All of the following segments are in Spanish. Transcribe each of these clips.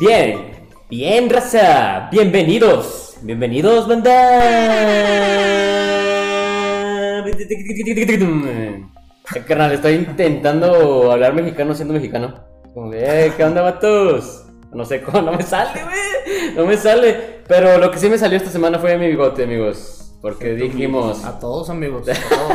Bien, bien, raza. Bienvenidos. Bienvenidos, banda. Carnal, estoy intentando hablar mexicano siendo mexicano. Como eh, ¿qué onda, vatos? No sé cómo, no me sale, güey. No me sale. Pero lo que sí me salió esta semana fue mi bigote, amigos. Porque dijimos. A todos, amigos. A todos.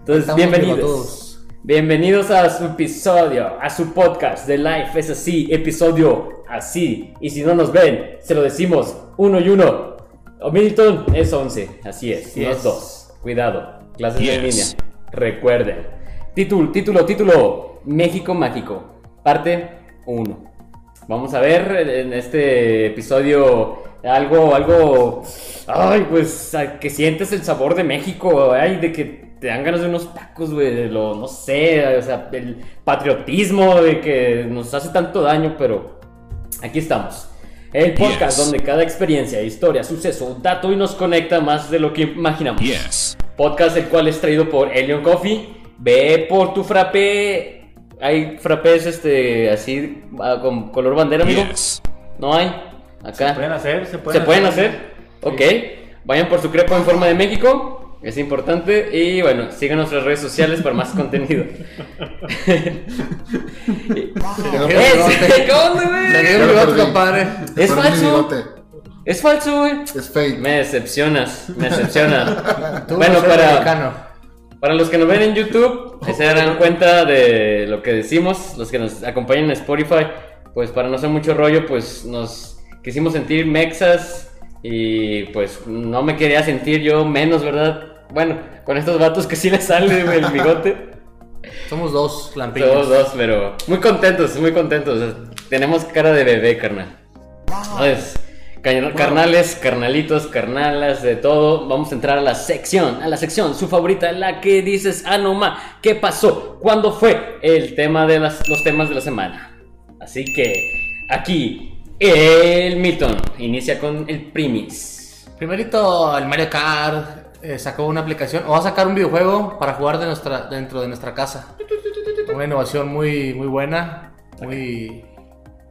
Entonces, Estamos bienvenidos. Bienvenidos a su episodio, a su podcast de Life es así, episodio así. Y si no nos ven, se lo decimos uno y uno. O Milton es 11, así es, no es. Cuidado, clases de Yes. línea. Recuerden. Título, título, título. México Mágico, parte 1. Vamos a ver en este episodio algo, algo, ay, pues, que sientes el sabor de México, ay, de que te dan ganas de unos tacos, güey, de lo, no sé, o sea, el patriotismo de que nos hace tanto daño, pero aquí estamos. El podcast Yes. donde cada experiencia, historia, suceso, dato y nos conecta más de lo que imaginamos. Yes. Podcast el cual es traído por Elion Coffee. Ve por tu frappé. Hay frappés este así ah, con color bandera, amigo. Yes. No hay. Acá. Se pueden hacer, se pueden ¿Se pueden hacer? Ok. Vayan por su crepo en forma de México. Es importante. Y bueno, sigan nuestras redes sociales para más contenido. Es falso. Es falso, güey. Es fake. Me decepcionas. Me decepciona. Tú bueno, para. mexicano. Para los que nos ven en YouTube, se darán cuenta de lo que decimos, los que nos acompañan en Spotify, pues para no hacer mucho rollo, pues nos quisimos sentir mexas y pues no me quería sentir yo menos, ¿verdad? Bueno, con estos vatos que sí les sale güey, el bigote, Somos dos lampiños. todos dos, pero muy contentos, muy contentos. o sea, tenemos cara de bebé, carnal. Entonces, ca- carnales, carnalitos, carnalas, de todo. Vamos a entrar a la sección, a la sección, su favorita, la que dices, ah, no ma, ¿qué pasó? ¿Cuándo fue? El tema de las, los temas de la semana. Así que, aquí, el Milton inicia con el primis. Primerito, el Mario Kart eh, sacó una aplicación, o va a sacar un videojuego para jugar de nuestra, dentro de nuestra casa. Una innovación muy, muy buena, muy,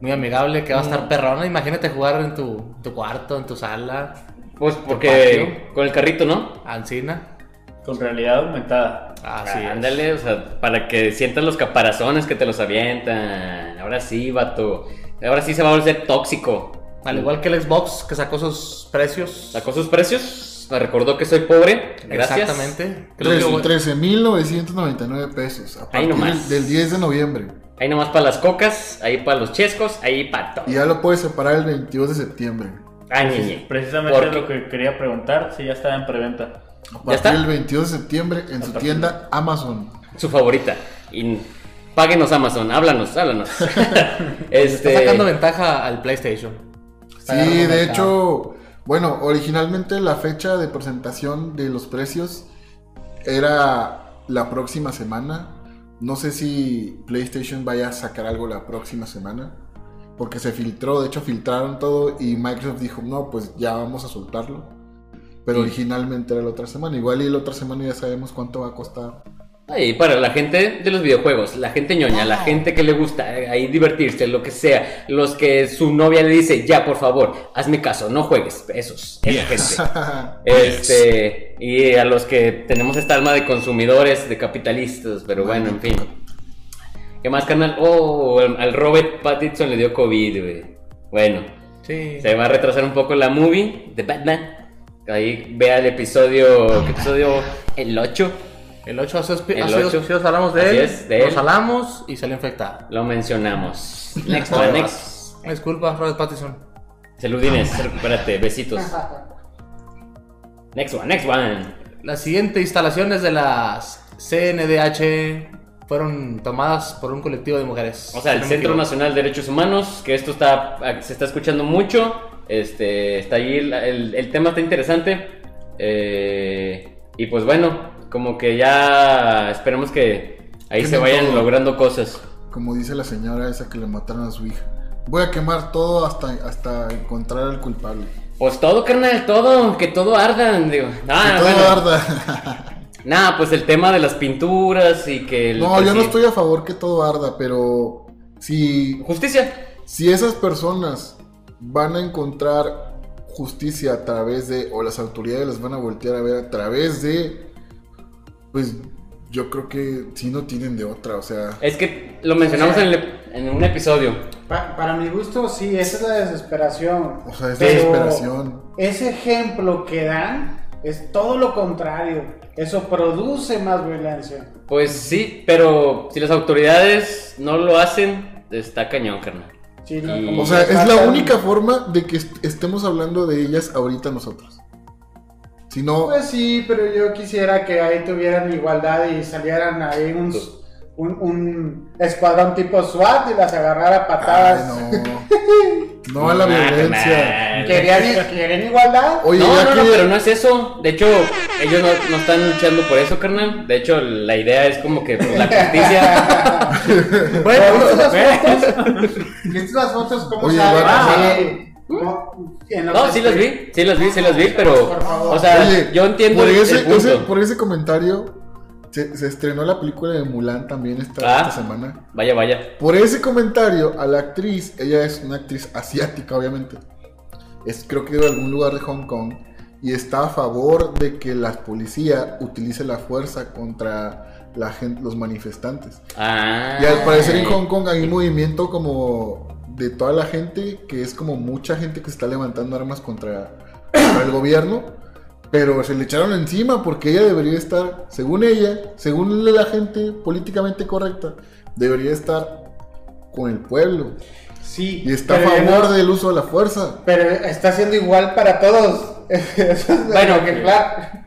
muy amigable, que va a Mm. estar perrona. Imagínate jugar en tu, tu cuarto, en tu sala, Pues porque con el carrito, ¿no? Ancina. Con realidad aumentada. Así Ah. Ándale, o sea, para que sientas los caparazones que te los avientan. Ahora sí, vato. Ahora sí se va a volver tóxico. Al igual que el Xbox que sacó sus precios. Sacó sus precios. Me recordó que soy pobre. Gracias. Exactamente. Creo que- 13.999 pesos. A Ahí partir nomás. del 10 de noviembre. Ahí nomás para las cocas, ahí para los chescos, ahí para todo. Y ya lo puedes separar el 22 de septiembre. Ah, ñe, Precisamente ¿Por qué? lo que quería preguntar, si ya está en preventa. A ¿Ya está? partir del 22 de septiembre en su tienda Amazon. Su favorita. Y páguenos Amazon, háblanos, háblanos. este. Está sacando ventaja al PlayStation. Está Sí, de hecho, bueno, originalmente la fecha de presentación de los precios era la próxima semana. No sé si PlayStation vaya a sacar algo la próxima semana. Porque se filtró, de hecho filtraron todo y Microsoft dijo, no, pues ya vamos a soltarlo. Pero Sí. originalmente era la otra semana. Igual y la otra semana ya sabemos cuánto va a costar. Ahí, para la gente de los videojuegos, la gente ñoña, la gente que le gusta eh, ahí divertirse, lo que sea, los que su novia le dice, ya por favor, hazme caso, no juegues, esos, esa Yes. gente. Este, y a los que tenemos esta alma de consumidores, de capitalistas, pero bueno, en fin. ¿Qué más, canal? Oh, al, al Robert Pattinson le dio COVID, güey. Bueno, Sí. se va a retrasar un poco la movie de Batman. Ahí vea el episodio, ¿qué episodio? El 8. El 8 hace, El hace dos ocho. episodios hablamos de Así él. es, de Lo él. salamos y salió infectado. Lo mencionamos. Next one, next. Disculpa, Robert Pattinson. Saludines, recupérate, besitos. Next one, next one. Las siguientes instalaciones de las CNDH fueron tomadas por un colectivo de mujeres. O sea, el Centro. Nacional de Derechos Humanos, que esto está, se está escuchando mucho. Este, está ahí, el, el- el tema está interesante. Eh, y pues bueno, como que ya esperemos que ahí se vayan todo. logrando cosas. Como dice la señora esa que le mataron a su hija. Voy a quemar todo hasta, hasta encontrar al culpable. Pues todo, carnal, todo, que todo arda, digo. Ah, que todo bueno. arda. Nah, pues el tema de las pinturas y que... el- no, pues yo no estoy a favor que todo arda, pero si Justicia. si esas personas van a encontrar justicia a través de, o las autoridades las van a voltear a ver a través de, pues yo creo que sí no tienen de otra, o sea, Es que lo mencionamos en, el- en un episodio. Pa- para mi gusto, sí, esa es la desesperación. o sea, es Pero desesperación. Ese ejemplo que dan es todo lo contrario. Eso produce más violencia. Pues sí, pero si las autoridades no lo hacen, está cañón, carnal. Sí, ¿no? Y- Como O sea, es la única forma de que est- estemos hablando de ellas ahorita nosotros. Si no, Pues sí, pero yo quisiera que ahí tuvieran igualdad y salieran ahí un, un, un escuadrón tipo SWAT y las agarrara a ay, patadas. no. No a la violencia. ¿Querían, ¿Quieren igualdad? Oye, no, no, que no, pero no es eso. De hecho, ellos no, no están luchando por eso, carnal. De hecho, la idea es como que por la justicia. Bueno, ¿viste las fotos? ¿Viste las fotos? ¿Cómo Oye, va- Sí. Los No, sí las vi, sí las vi, sí las vi, pero. Por favor. O sea, Oye, yo entiendo por ese, el punto. ese- por ese comentario se, se estrenó la película de Mulan también esta, Ah. esta semana. Vaya, vaya. Por ese comentario a la actriz, ella es una actriz asiática obviamente, es creo que de algún lugar de Hong Kong y está a favor de que la policía utilice la fuerza contra la gente, los manifestantes. Ah. Y al parecer en Hong Kong hay un movimiento como de toda la gente, que es como mucha gente que se está levantando armas contra, contra el gobierno, pero se le echaron encima porque ella debería estar, según ella, según la gente políticamente correcta, debería estar con el pueblo. Sí. Y está a favor no- del uso de la fuerza. Pero está siendo igual para todos. Bueno, ejemplar.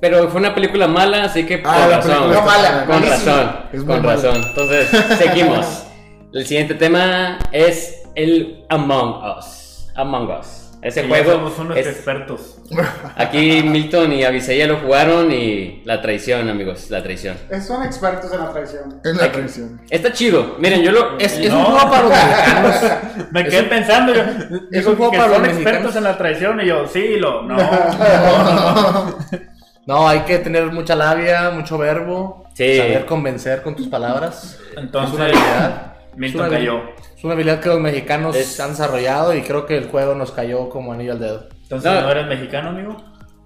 Pero fue una película mala, así que con Ah, la razón. No mala, Con razón, Es con mala. razón. Entonces, seguimos. El siguiente tema es el Among Us. Among Us. Ese juego somos unos es- expertos. aquí Milton y Aviseya lo jugaron y la traición, amigos, la traición. Son expertos en la traición. En la traición. Está chido. Miren, yo lo Es, es No. un juego para los mexicanos. Me quedé pensando, yo, dijo un juego que para son los expertos en la traición y yo, sí, lo, no. No, hay que tener mucha labia, mucho verbo, Sí. saber convencer con tus palabras. Entonces, es una habilidad. Milton Es cayó. Es una habilidad que los mexicanos Es- han desarrollado y creo que el juego nos cayó como anillo al dedo. Entonces, No. ¿no eres mexicano, amigo?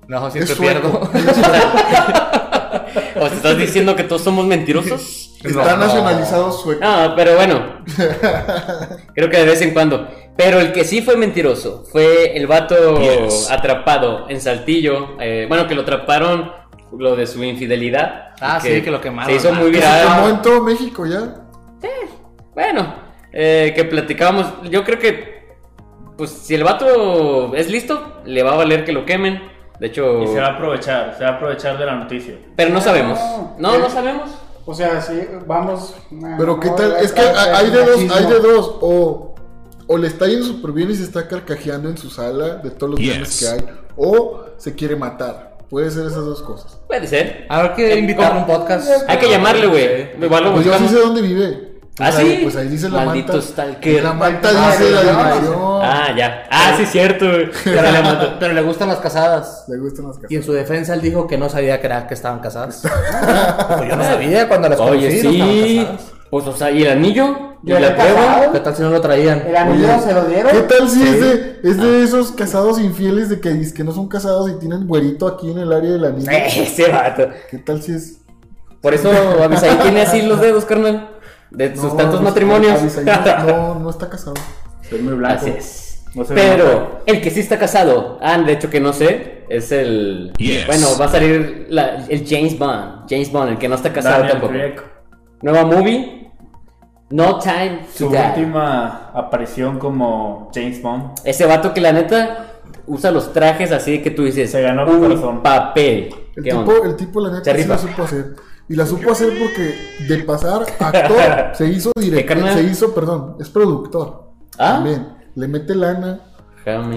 No, siempre Es sueco. pierdo. ¿O te estás diciendo que todos somos mentirosos? Está No. nacionalizado sueco. No, pero bueno. Creo que de vez en cuando. Pero el que sí fue mentiroso fue el vato Yes. atrapado en Saltillo. eh, bueno, que lo atraparon lo de su infidelidad. Ah, sí, que lo quemaron. Se hizo muy Que se viral. quemó en todo México ya. Bueno, eh, que platicábamos. Yo creo que, pues, si el vato es listo, le va a valer que lo quemen. De hecho, Y se va a aprovechar, se va a aprovechar de la noticia. pero no sabemos. No. No, no sabemos. O sea, sí, vamos. nah, Pero qué tal, es que hay de dos, hay de dos, o, o le está yendo súper bien y se está carcajeando en su sala de todos los viernes Yes. que hay, o se quiere matar. Puede ser esas dos cosas. Puede ser. A ver que invitarlo a un podcast. Hay que llamarle, güey. Pues yo sí sé dónde vive. ¿Ah, Pues ahí- sí? Pues ahí dice la Maldito manta. stalker. La manta Ah, dice la no, dirección. Ah, ya. Ah, sí, cierto. güey. Pero le, pero le gustan las casadas. Le gustan las casas. Y en su defensa él dijo que no sabía que, era, que estaban casadas. Pues yo no sabía cuando las Oye, conocí, no sí. casadas. Pues, o sea, ¿y el anillo? ¿Y la prueba? ¿Qué tal si no lo traían? El anillo Oye, se lo dieron. ¿Qué tal si es, de, es de esos casados infieles de que, que no son casados y tienen güerito aquí en el área del anillo? Ese vato. ¿Qué tal si es Por eso Avisaí tiene así los dedos, carnal. De sus No, tantos no, matrimonios. No, no está casado. Soy muy blanco. Así es. No se Pero el que sí está casado, ah, de hecho que no sé, es el. Yes. Bueno, va a salir la- el James Bond. James Bond, el que no está casado Daniel tampoco. Craig. Nueva movie. No Time to Su Die. última aparición como James Bond. Ese vato que la neta usa los trajes así que tú dices. Se ganó un corazón. papel. El ¿Qué tipo, onda? el tipo, la Se neta, sí rifa. la supo hacer. Y la supo hacer porque de pasar actor se hizo ¿Qué, director, se hizo, perdón, es productor. Ah. También. Le mete lana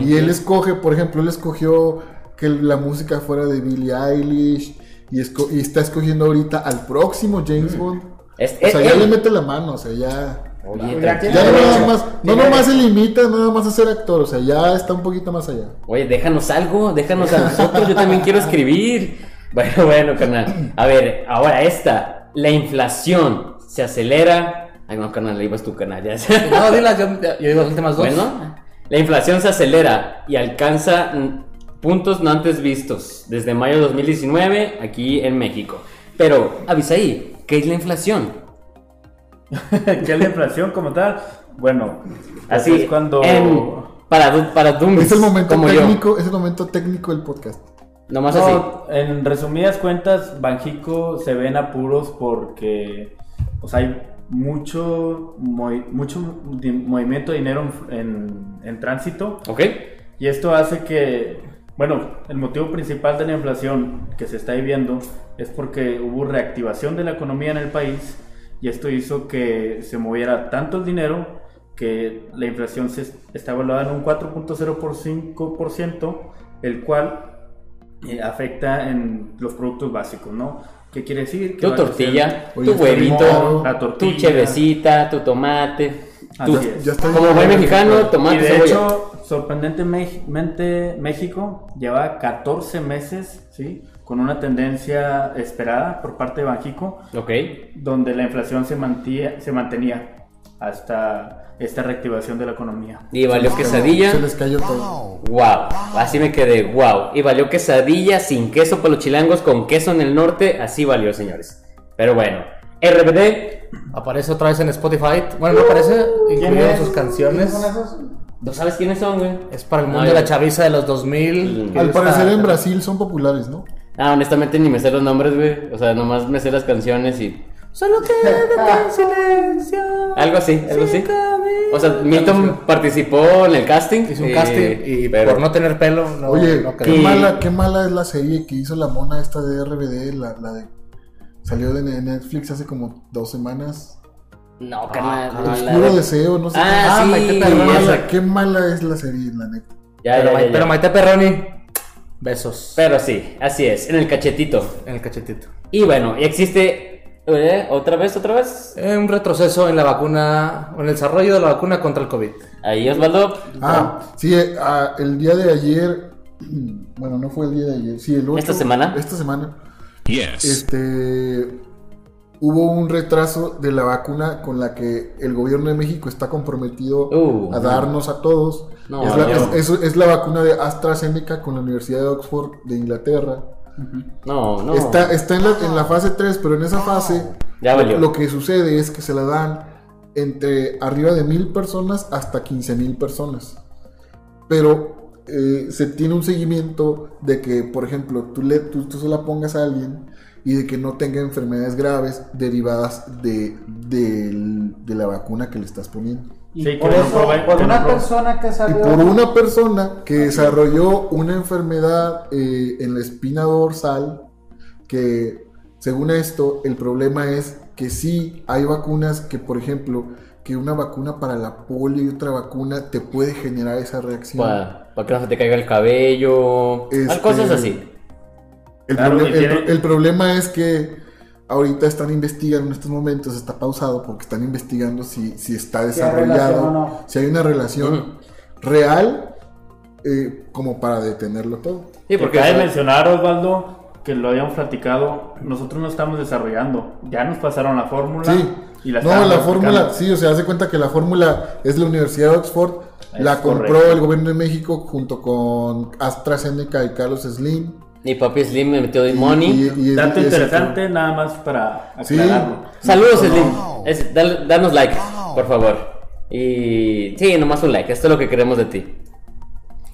y él escoge, por ejemplo, él escogió que la música fuera de Billie Eilish y, esco- y está escogiendo ahorita al próximo James Bond. Es- O sea, es- ya él- le mete la mano, o sea, ya... Oye, Ya nada más, no nomás se limita nada más a ser actor, o sea, ya está un poquito más allá. Oye, déjanos algo, déjanos a nosotros, yo también quiero escribir. Bueno, bueno, carnal. A ver, ahora esta. La inflación se acelera Ay, no, carnal, ibas tu canal, ya. No, dilas, yo, yo digo las últimas dos. Bueno, la inflación se acelera y alcanza puntos no antes vistos desde mayo de 2019 aquí en México. Pero, Avisaí, ¿qué es la inflación? ¿Qué es la inflación como tal? Bueno, Así es cuando... en- para, para Doomies, Es el momento como yo. técnico, es el momento técnico del podcast. Nomás No, así. En resumidas cuentas, Banjico se ve en apuros porque o sea, hay mucho, movi- mucho movimiento de dinero en, en- en tránsito ¿Ok? y esto hace que, bueno, el motivo principal de la inflación que se está viviendo es porque hubo reactivación de la economía en el país y esto hizo que se moviera tanto el dinero que la inflación se está evaluada en un 4.05%, el cual eh, afecta en los productos básicos, ¿no? ¿Qué quiere decir? Que Tu tortilla, tu huevito, la tortilla. tu chevecita, tu tomate. Así tu- es. Ya está como buen mexicano, tomate, y de cebolla. hecho, sorprendentemente, México lleva 14 meses, ¿sí? Con una tendencia esperada por parte de Banjico, Ok. donde la inflación se, mantía, se mantenía hasta esta reactivación de la economía. Y valió quesadilla. Se les cayó todo. Wow, así me quedé, wow. Y valió quesadilla sin queso para los chilangos, con queso en el norte, así valió, señores. Pero bueno, RBD, Aparece otra vez en Spotify. Bueno, no aparece, incluyeron es? sus canciones. ¿Quiénes son esos? ¿no sabes quiénes son, güey? Es para el No, mundo de la chaviza de los 2000. que Al está- parecer en Brasil son populares, ¿no? Ah, honestamente ni me sé los nombres, güey. O sea, nomás me sé las canciones y. Solo quédate en silencio. Algo así, algo así. O sea, Milton participó en el casting. Hizo un eh, casting y pero- por no tener pelo, no, Oye, no qué mala, qué mala es la serie que hizo la mona esta de RBD, la, la de salió de Netflix hace como dos semanas. No, carnal. no, la Oscuro de- deseo, no sé. Ah, Ah, sí. Maite qué, Perroni. mala, qué mala es la serie, la neta. Ya, pero, ya, ya, ya. pero Maite Perroni, besos Pero sí, así es, en el cachetito. en el cachetito. Y bueno, y existe. ¿Eh? ¿Otra vez, otra vez? Eh, un retroceso en la vacuna, en el desarrollo de la vacuna contra el COVID. Ahí, Osvaldo. Ah, sí, eh, ah, el día de ayer, bueno, no fue el día de ayer, sí, el otro, ¿Esta semana? Esta semana, Yes. este, hubo un retraso de la vacuna con la que el gobierno de México está comprometido Uh, a darnos a todos. No, es, la, no. es- es- es la vacuna de AstraZeneca con la Universidad de Oxford de Inglaterra. No, no. Está, está en, la, en la fase 3, pero en esa fase Ya lo, valió. lo que sucede es que se la dan entre arriba de mil personas hasta 15 mil personas. Pero eh, se tiene un seguimiento de que, por ejemplo, tú, le, tú, tú se la pongas a alguien y de que no tenga enfermedades graves derivadas de, del- de la vacuna que le estás poniendo. Y Sí, por no eso, por no una persona que Y por una persona que desarrolló una enfermedad eh, en la espina dorsal, que según esto, el problema es que sí hay vacunas que, por ejemplo, que una vacuna para la polio y otra vacuna te puede generar esa reacción. Para, para que no se te caiga el cabello. Este- Cosas así. El, Claro, proble- y el tiene- pro- el problema es que ahorita están investigando en estos momentos, está pausado porque están investigando si, si está Si hay relación desarrollado, no. si hay una relación real eh, como para detenerlo todo. Sí, Porque sea, mencionar, Osvaldo, que lo habíamos platicado, nosotros no estamos desarrollando, ya nos pasaron la fórmula Sí. y la no, la aplicando. fórmula, sí, o sea, hace cuenta que la fórmula es la Universidad de Oxford, Es la compró correcto. el gobierno de México junto con AstraZeneca y Carlos Slim. Mi papi Slim me metió de Y- money. y- y Dato y es- interesante, nada más para Sí. aclararlo. Saludos, Slim. Es- dal- danos like, por favor. Y sí, nomás un like. Esto es lo que queremos de ti.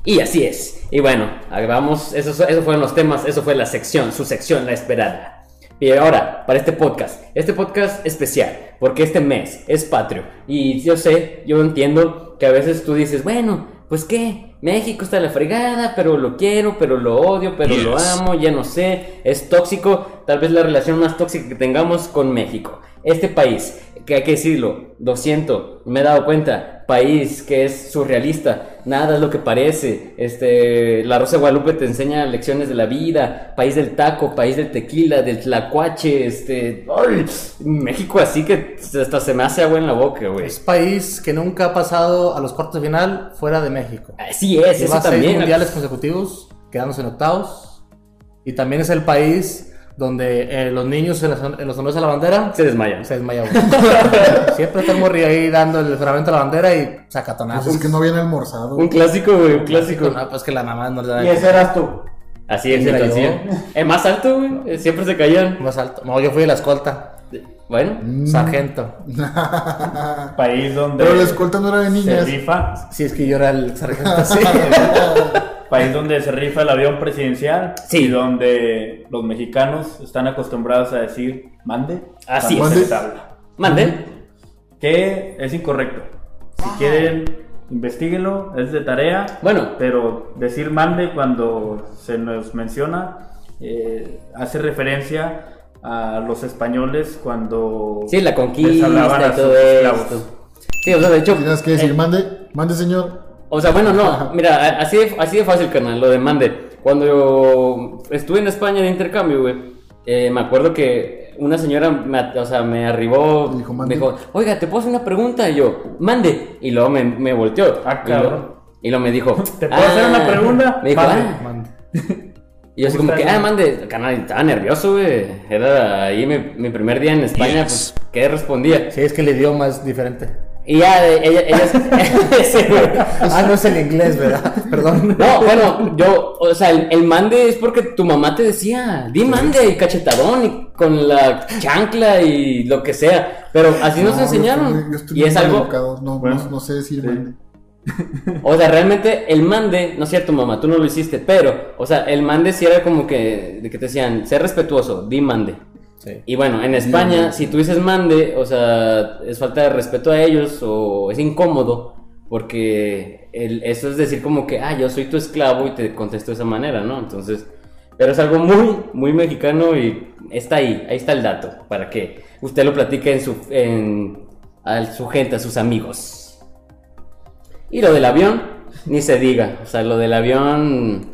Y así es. Y bueno, vamos. Esos, esos fueron los temas. Eso fue la sección, su sección, la esperada. Y ahora, para este podcast. Este podcast especial. Porque este mes es patrio. Y yo sé, yo entiendo que a veces tú dices, bueno, pues qué. México está la fregada, pero lo quiero, pero lo odio, pero lo amo, ya no sé, es tóxico, tal vez la relación más tóxica que tengamos con México. Este país, que hay que decirlo, lo siento, me he dado cuenta, país que es surrealista, nada es lo que parece, este, la Rosa de Guadalupe te enseña lecciones de la vida, país del taco, país del tequila, del tlacuache, este, ay, México así que hasta se me hace agua en la boca, güey. Es país que nunca ha pasado a los cuartos de final fuera de México. Así es, eso seis también. mundiales consecutivos, quedándose en octavos. Y también es el país donde eh, los niños en, los honores a la bandera Se desmayan. se desmayan. Siempre está el ahí dando el juramento a la bandera y Pues sacatonazos. es que no habían almorzado. Un clásico, güey, un clásico. No, pues que la mamá no le da Y ese eras tú. Así es, entonces. El más alto, güey. eh, Siempre se caían. más alto. No, yo fui de la escolta. Bueno, Mm. Sargento. País donde Pero la escolta no era de se niñas. rifa, Si es que yo era el sargento, sí. país donde se rifa el avión presidencial Sí. y donde los mexicanos están acostumbrados a decir mande Así cuando es. se les habla. mande. Que es incorrecto. Si quieren, investiguenlo, es de tarea. Bueno. Pero decir mande cuando se nos menciona eh, hace referencia a los españoles cuando Sí, la les conquista hablaban a y todo sus esclavos. esto. Sí, o sea, de hecho. Tienes que decir, eh, mande, mande señor. O sea, bueno, no, mira, así de, así de fácil, carnal, lo de mande. Cuando yo estuve en España de intercambio, güey, eh, me acuerdo que una señora me, o sea, me arribó, dijo, me dijo, oiga, ¿te puedo hacer una pregunta? Y yo, mande. Y luego me, me volteó. Ah, cabrón. Y luego me dijo, ¿Te puedo hacer una pregunta? Me dijo, Mande. ah. Mande. Y yo así como ¿Cómo que, ah, mande, carnal, estaba nervioso, güey. Era ahí mi, mi primer día en España, pues, ¿qué respondía? Sí, es que el idioma es diferente. Y ya, ella, ella, sí, güey. Ah, no es el inglés, ¿verdad? Perdón. No, bueno, yo, o sea, el, el mande es porque tu mamá te decía, di mande y cachetadón y con la chancla y lo que sea. Pero así nos yo enseñaron. estoy- yo estoy y es algo, equivocado, No, Bueno, no, no sé decir sí. mande. o sea, realmente el mande, no es cierto mamá, tú no lo hiciste, pero, o sea, el mande sí era como que, de que te decían, sé respetuoso, di mande. Sí. Y bueno, en España, si tú dices mande, o sea, es falta de respeto a ellos o es incómodo, porque el- eso es decir como que, ah, yo soy tu esclavo y te contesto de esa manera, ¿no? Entonces, pero es algo muy, muy mexicano y está ahí, ahí está el dato, para que usted lo platique en su, en, a su gente, a sus amigos. Y lo del avión, ni se diga, o sea, lo del avión,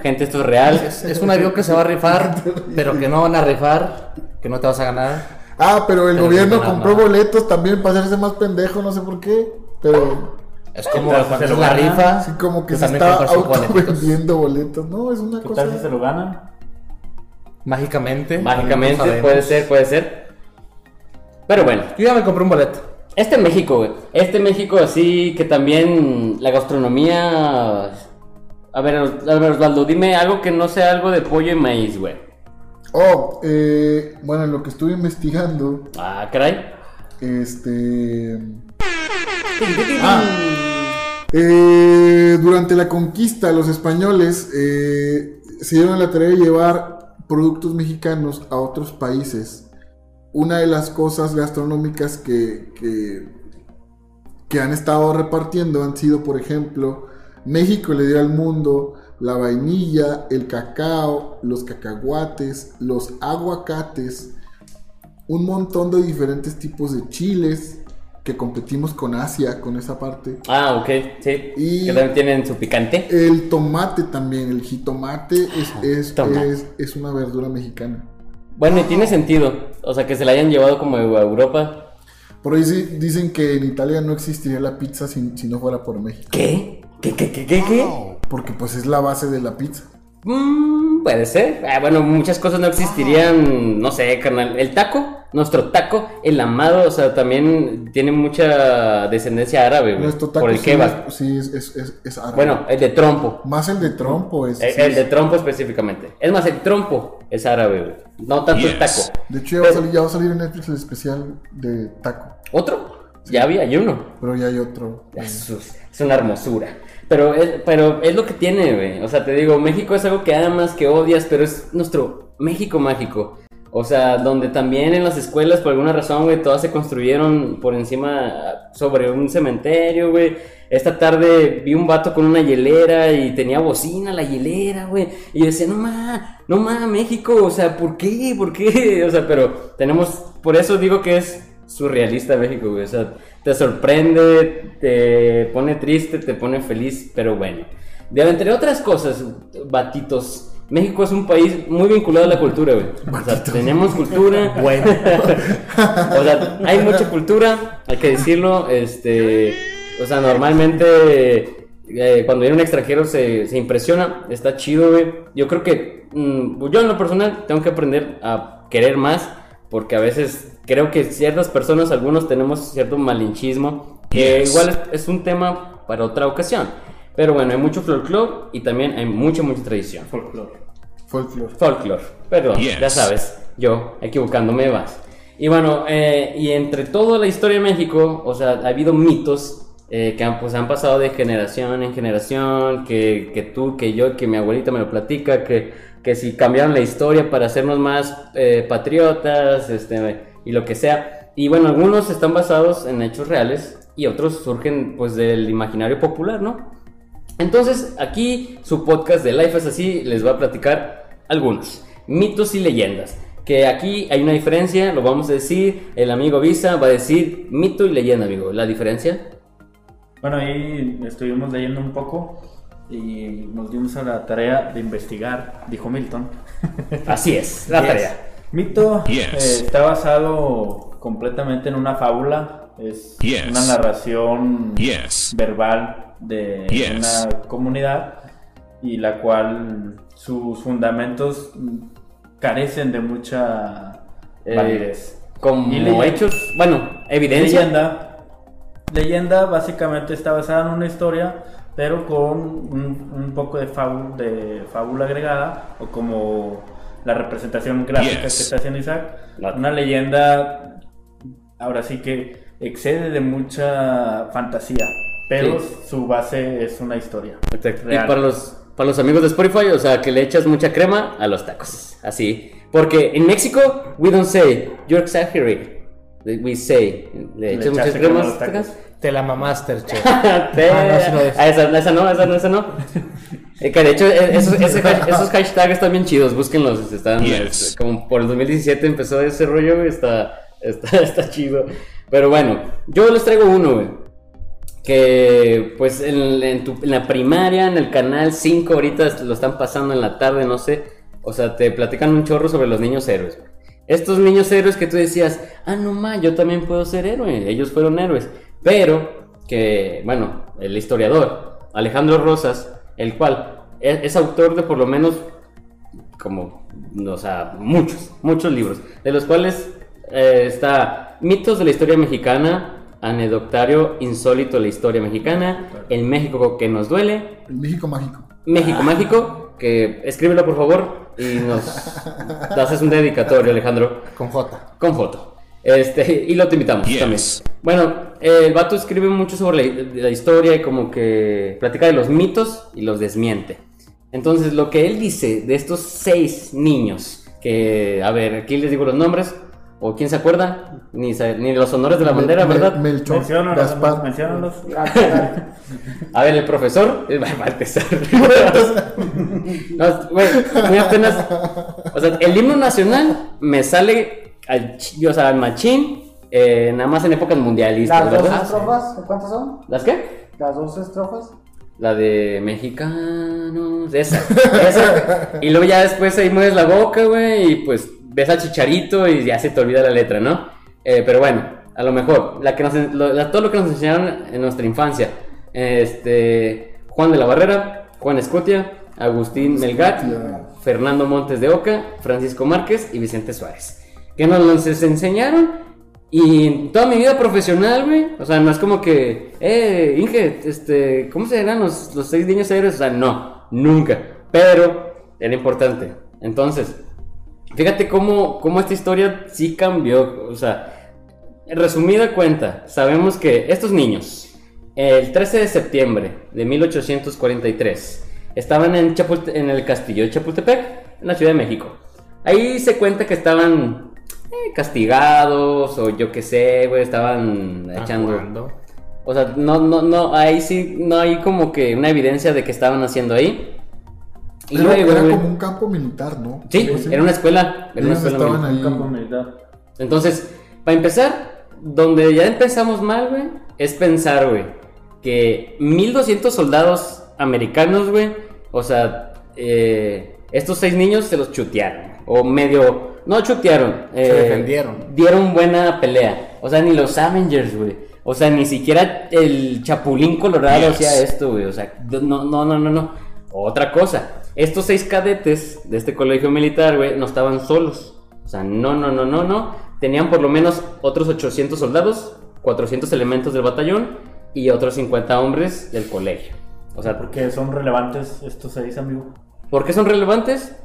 gente, esto es real. Es, es un avión que se va a rifar, pero que no van a rifar, que no te vas a ganar. Ah, pero el Pero gobierno no, no, compró boletos también para hacerse más pendejo, no sé por qué. Pero Es como ¿Qué tal si cuando se lo la rifa. así como que se también está auto vendiendo boletos. No, es una ¿Qué cosa. tal si se lo ganan? Mágicamente. Mágicamente, no puede ser, puede ser. Pero bueno, Yo ya me compré un boleto. este México, güey. Este México así que también la gastronomía... A ver, a ver, Osvaldo, dime algo que no sea algo de pollo y maíz, güey. Oh, eh, bueno, en lo que estuve investigando, Ah, caray. este. Ah, eh, durante la conquista, los españoles eh, se dieron la tarea de llevar productos mexicanos a otros países. Una de las cosas gastronómicas que, que, que han estado repartiendo han sido, por ejemplo, México le dio al mundo la vainilla, el cacao, los cacahuates, los aguacates, un montón de diferentes tipos de chiles que competimos con Asia, con esa parte. Ah, ok, sí. Y- Que también tienen su picante. El tomate también, el jitomate es, es, tomate. es, es una verdura mexicana. Bueno, y tiene sentido. O sea, que se la hayan llevado como a Europa. Por ahí sí dicen que en Italia no existiría la pizza si, si no fuera por México. ¿Qué? ¿Qué, qué, qué, qué, qué? Porque pues es la base de la pizza. Mm, puede ser. Ah, bueno, muchas cosas no existirían, no sé, carnal. El taco, nuestro taco, el amado, o sea, también tiene mucha descendencia árabe, güey. Nuestro taco Por el sí, kebab. es, sí es, es, es- es árabe. Bueno, el de trompo. Más el de trompo es. El, sí el es- de trompo específicamente. Es más, el trompo es árabe, güey. No tanto el taco. De hecho, ya va, a salir, ya va a salir en Netflix el especial de taco. ¿Otro? Ya había, hay uno. Pero ya hay otro. eh, Es, es una hermosura. Pero es, pero es lo que tiene, güey. O sea, te digo, México es algo que amas, que odias, pero es nuestro México mágico. O sea, donde también en las escuelas, por alguna razón, güey, todas se construyeron por encima, sobre un cementerio, güey. Esta tarde vi un vato con una hielera y tenía bocina la hielera, güey. Y yo decía, no ma, no ma, México, o sea, ¿por qué? ¿Por qué? O sea, pero tenemos, por eso digo que es surrealista México, güey. O sea, te sorprende, te pone triste, te pone feliz, pero bueno. De entre otras cosas, batitos, México es un país muy vinculado a la cultura, güey. O sea, tenemos cultura. Bueno. O sea, hay mucha cultura, hay que decirlo. Este, o sea, normalmente eh, cuando viene un extranjero se, se impresiona, está chido, güey. Yo creo que mm, yo en lo personal tengo que aprender a querer más, porque a veces creo que ciertas personas, algunos tenemos cierto malinchismo, que Yes. igual es, es un tema para otra ocasión. Pero bueno, hay mucho folclore y también hay mucha, mucha tradición. Folclore. Folklore. Folklore, perdón, Yes. ya sabes, yo equivocándome vas. Y bueno, eh, y entre toda la historia de México, o sea, ha habido mitos eh, que han, pues, han pasado de generación en generación, que, que tú, que yo, que mi abuelita me lo platica, que, que si cambiaron la historia para hacernos más eh, patriotas, este, y lo que sea. Y bueno, algunos están basados en hechos reales y otros surgen pues del imaginario popular, ¿no? Entonces, aquí su podcast de Life es así les va a platicar algunos mitos y leyendas. Que aquí hay una diferencia, lo vamos a decir. El amigo Visa va a decir mito y leyenda, amigo. ¿La diferencia? Bueno, ahí estuvimos leyendo un poco y nos dimos a la tarea de investigar, dijo Milton. Así es, la tarea. Mito Yes. eh, está basado completamente en una fábula, es Yes. una narración Yes. verbal de Yes. una comunidad y la cual sus fundamentos carecen de mucha Eh, validez. Como Y hechos, bueno, evidencia. Leyenda. Leyenda básicamente está basada en una historia, pero con un, un poco de, fábula, de fábula agregada, o como la representación gráfica Yes. que está haciendo Isaac. Una leyenda, ahora sí que excede de mucha fantasía, pero Sí. su base es una historia. Exacto. Y Real. para los, para los amigos de Spotify, o sea, que le echas mucha crema a los tacos. Así. Porque en México, we don't say, you're exaggerating. We say, le Le echas muchas crema a los tacos. tacos. Te la mamaste, che. Ah, no, no es. Ah, esa, esa no, esa no, esa no. Eh, que de hecho, eh, esos, ese esos hashtags están bien chidos, búsquenlos. Están, Yes. es- como por el 2017 empezó ese rollo, güey, está, está, está chido. Pero bueno, yo les traigo uno, güey. Que pues en, en tu- en la primaria, en el canal 5, ahorita lo están pasando en la tarde, no sé. O sea, te platican un chorro sobre los niños héroes. Estos niños héroes que tú decías, ah, no ma, yo también puedo ser héroe. Ellos fueron héroes. Pero que, bueno, el historiador Alejandro Rosas, el cual es, es autor de por lo menos como, o sea, muchos, muchos libros, de los cuales eh, está Mitos de la Historia Mexicana, Anecdotario Insólito de la Historia Mexicana, El México que nos duele, El México mágico. México Mágico, que escríbelo por favor y nos haces un dedicatorio, Alejandro, Con J. con foto. Este, y lo te invitamos Yes. también. Bueno, eh, el vato escribe mucho sobre la, la historia y como que platica de los mitos y los desmiente. Entonces, lo que él dice de estos seis niños, que, a ver, aquí les digo los nombres, o quién se acuerda, ni, ni los honores de la bandera, Mel- ¿verdad? Melchor, Gaspar. menciónalos. A ver, el profesor. Va va a empezar. No, güey, muy apenas. O sea, el himno nacional me sale al, o sea, al machín, eh, nada más en épocas mundialistas, Las dos ¿verdad? estrofas, ¿cuántas son? ¿Las qué? Las dos estrofas. La de mexicanos, esa, esa. Y luego ya después ahí mueves la boca, güey, y pues ves al chicharito y ya se te olvida la letra, ¿no? Eh, pero bueno, a lo mejor, la que nos, lo- la- todo lo que nos enseñaron en nuestra infancia. Este, Juan de la Barrera, Juan Escutia, Agustín Melgat, Fernando Montes de Oca, Francisco Márquez y Vicente Suárez. Que nos los enseñaron y toda mi vida profesional, güey. O sea, no es como que, eh, Inge, este, ¿cómo se llaman los, los seis niños héroes? O sea, no, nunca. Pero era importante. Entonces, fíjate cómo, cómo esta historia sí cambió. O sea, resumida cuenta, sabemos que estos niños, el 13 de septiembre de 1843, estaban en, Chapulte- en el castillo de Chapultepec, en la Ciudad de México. Ahí se cuenta que estaban eh, castigados o yo qué sé, güey, estaban echando... Jugando. O sea, no, no, no, ahí sí, no hay como que una evidencia de que estaban haciendo ahí. Y Era, luego, era güey, como un campo militar, ¿no? Sí, era una escuela. Era una escuela estaban militar. ahí. Un campo militar. Entonces, para empezar, donde ya empezamos mal, güey, es pensar, güey, que 1200 soldados americanos, güey, o sea, eh, estos seis niños se los chutearon, o medio, no chutearon, eh, defendieron. Dieron buena pelea, o sea, ni los Avengers, güey. O sea, ni siquiera el Chapulín Colorado hacía esto, güey. O sea, no, no, no, no, no. Otra cosa. Estos seis cadetes de este colegio militar, güey, no estaban solos. O sea, no, no, no, no, no. Tenían por lo menos otros 800 soldados, 400 elementos del batallón y otros 50 hombres del colegio. O sea, Porque son relevantes estos seis, amigo. ¿Por qué son relevantes?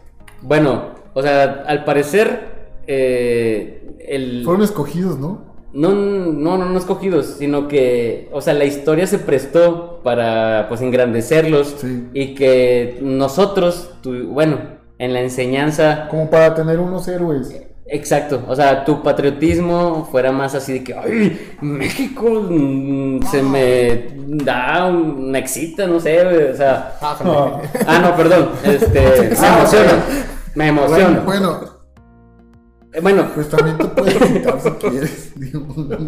Bueno, o sea, al parecer, eh, el... Fueron escogidos, ¿no? No, no, no, no escogidos, sino que, o sea, la historia se prestó para, pues, engrandecerlos Sí. y que nosotros, tu- bueno, en la enseñanza, Como para tener unos héroes. Exacto, o sea, tu patriotismo fuera más así de que, ay, México mm, se me da, un- me excita, no sé, güey, o sea, Ah, no. ah, no, perdón, este, me emociona, me emociona. Bueno, Eh, Bueno, pues también te puedes limitar si quieres. Digo,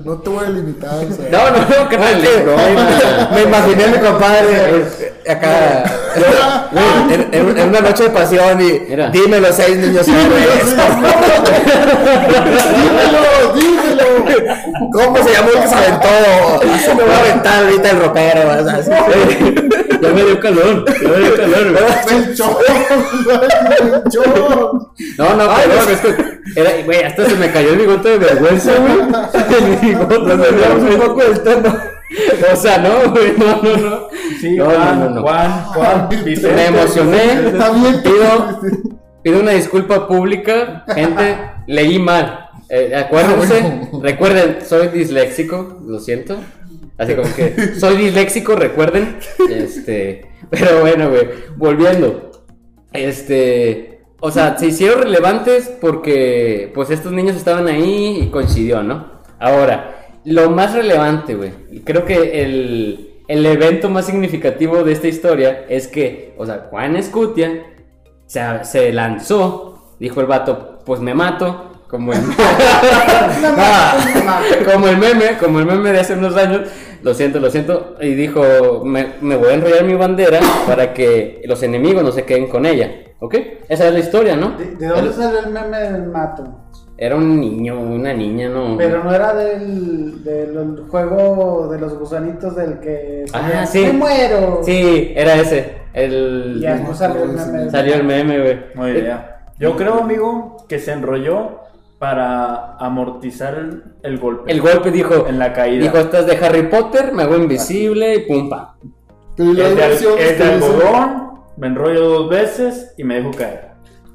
no te voy a limitar. O sea, no, no, no, carnal, no, Me imaginé a mi compadre eh, acá en, en- en una noche de pasión y Mira. dime los seis niños héroes. dímelo, dímelo. ¿Cómo se llamó el que se aventó? Así me voy a aventar ahorita el ropero. o sea, así. ya me dio calor, ya me dio calor. No, no, perdón, es que era, güey, hasta se me cayó el bigote de vergüenza, güey. El bigote. O sea, no, güey, no, no, no. Sí, No, Juan, no, no, no. Juan, Juan, Vicente. Me emocioné. Está bien. Pido, pido una disculpa pública, gente, leí mal. Eh, acuérdense, Ah, bueno. recuerden, soy disléxico, lo siento. Así como que soy disléxico, recuerden. Este, pero bueno, güey, volviendo. Este, o sea, se hicieron relevantes porque pues estos niños estaban ahí y coincidió, ¿no? Ahora, lo más relevante, güey, creo que el, el evento más significativo de esta historia es que, o sea, Juan Escutia se, se lanzó, dijo el vato, pues me mato, como el, como el meme, como el meme de hace unos años, lo siento, lo siento, y dijo, me, me voy a enrollar mi bandera para que los enemigos no se queden con ella, ¿ok? Esa es la historia, ¿no? ¿De, de dónde salió el meme del mato? Era un niño, una niña, ¿no? Pero no era del, del juego de los gusanitos del que... Ah, sí. ¡Me muero! Sí, era ese, el... Ya no salió el meme. Salió el meme, güey. Muy bien. Yo creo, amigo, que se enrolló para amortizar el, el golpe. El golpe dijo, En la caída. dijo, estás de Harry Potter, me hago invisible y pum, pa. Pero Es de, es de algodón, me enrollo dos veces y me dejo caer.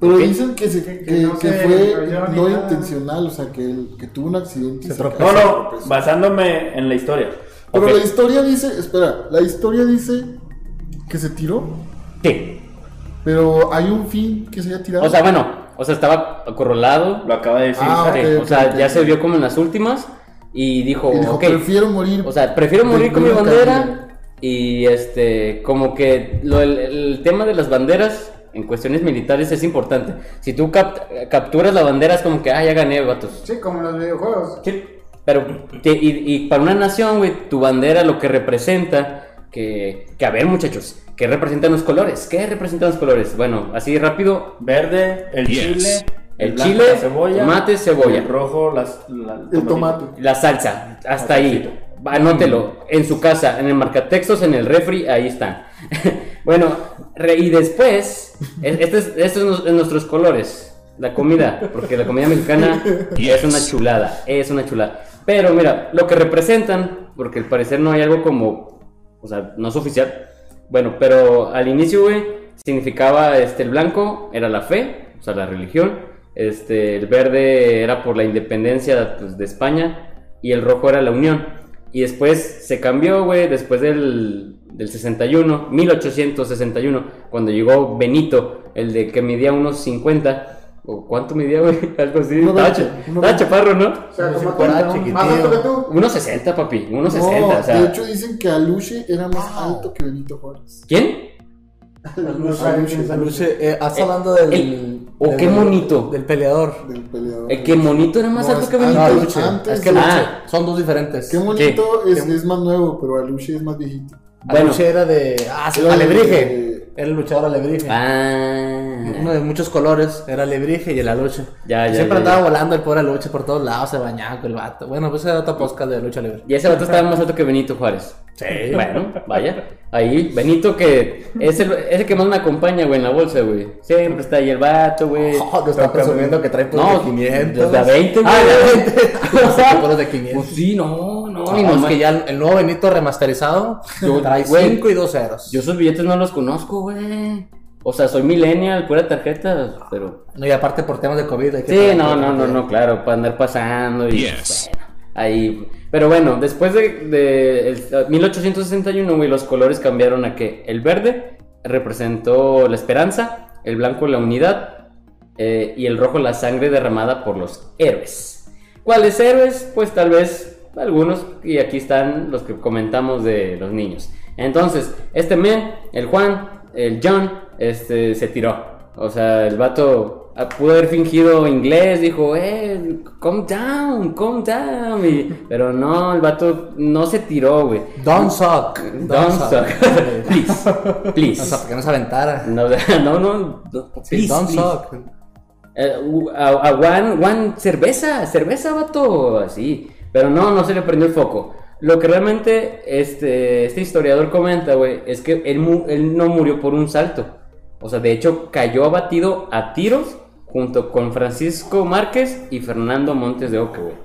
Pero dicen que, se, que, Que no que fue no nada. intencional, o sea, que, el- que tuvo un accidente. y Se se tropezó. No, no, tropezó. basándome en la historia. Pero Ok. la historia dice, espera, la historia dice que se tiró, Sí. pero hay un fin que se haya tirado. O sea, bueno, o sea, estaba acorralado. Lo acaba de decir. Ah, Sí, ok, o sea, ya se vio como en las últimas y dijo, y dijo, prefiero morir. o sea, prefiero morir con mi bandera caída". y este, como que lo, el, el tema de las banderas en cuestiones militares es importante. Si tú cap- capturas la bandera es como que, ah, ya gané, vatos. Sí, como en los videojuegos. Sí, pero te- y, y para una nación, güey, tu bandera lo que representa, que, que a ver muchachos, ¿qué representan los colores? ¿Qué representan los colores? Bueno, así rápido, Verde, el Yes. chile. El blanco, chile, la cebolla. tomate, cebolla. El rojo, las, la- El tomate. la salsa, hasta El ahí. Anótelo, en su casa, en el marcatextos, en el refri, ahí están. bueno, y después, es- este es- estos son nos- nuestros colores, la comida, porque la comida mexicana es una chulada, es una chulada. Pero mira, lo que representan, porque al parecer no hay algo como, o sea, no es oficial. Bueno, pero al inicio, güey, significaba, este, el blanco era la fe, o sea, la religión. Este, el verde era por la independencia pues, de España y el rojo era la unión. Y después se cambió, güey, después del, del 61, 1861, cuando llegó Benito, el de que medía unos 50. ¿O cuánto medía, güey? Algo así. Uno Estaba, estaba veinte. chaparro, ¿no? O sea, Como tú, ¿no? más alto que tú. 1.60, papi. 1.60. No, o sea, de hecho dicen que Aluche era más alto que Benito Juárez. ¿Quién? Quién es Aluche. Luche, eh, estás hablando del. el- oh, del- qué monito. Del peleador. Del peleador. El que monito era más No, alto es que Benito. No, antes, Es que de- Luche. Ah. Son dos diferentes. Qué bonito es, es más nuevo, pero Aluche es más viejito. Bueno. Luche era de. Ah, sí, Era alebrije. de- era el luchador alebrije. Ah. Uno de muchos colores, era alebrije y el aluche. Ya, ya, Siempre ya, andaba ya. volando el pobre aluche por todos lados, se bañaba con el vato. Bueno, pues era otra posca de lucha libre. Y ese vato estaba más alto que Benito Juárez. Sí. Bueno, vaya. Ahí, Benito que es el, es el que más me acompaña, güey, en la bolsa, güey. Siempre está ahí el vato, güey. Oh, te está presumiendo que trae puros No, de 500. los de a 20, Ah, güey. de 20. Sí, puros de 500. Pues sí, no, no, No, es mamá. que ya el, el nuevo Benito remasterizado Yo- trae güey, 5 y 2 ceros. Yo esos billetes no los conozco, güey. O sea, soy millennial, pura tarjeta, pero... No, y aparte por temas de COVID. hay que Sí, no, no, no, cantidad. no, claro, para andar pasando y... Yes. Bueno, ahí... Pero bueno, después de, de el- 1861, güey, los colores cambiaron a que el verde representó la esperanza, el blanco la unidad eh, y el rojo la sangre derramada por los héroes. ¿Cuáles héroes? Pues tal vez algunos, y aquí están los que comentamos de los niños. Entonces, este men, el Juan, el John, este, se tiró. O sea, el vato ah, pudo haber fingido inglés, dijo, eh, calm down, calm down. y- pero no, el vato no se tiró, güey. Don't suck. Don't suck. please, O sea, please. para que no se aventara. No, no, no, no, please, don't please. suck. Eh, a, a Juan, Juan, cerveza, cerveza, vato, así. Pero no, no se le prendió el foco. Lo que realmente este, este historiador comenta, güey, es que él, mu- no murió por un salto. O sea, de hecho, cayó abatido a tiros junto con Francisco Márquez y Fernando Montes de Oca, güey.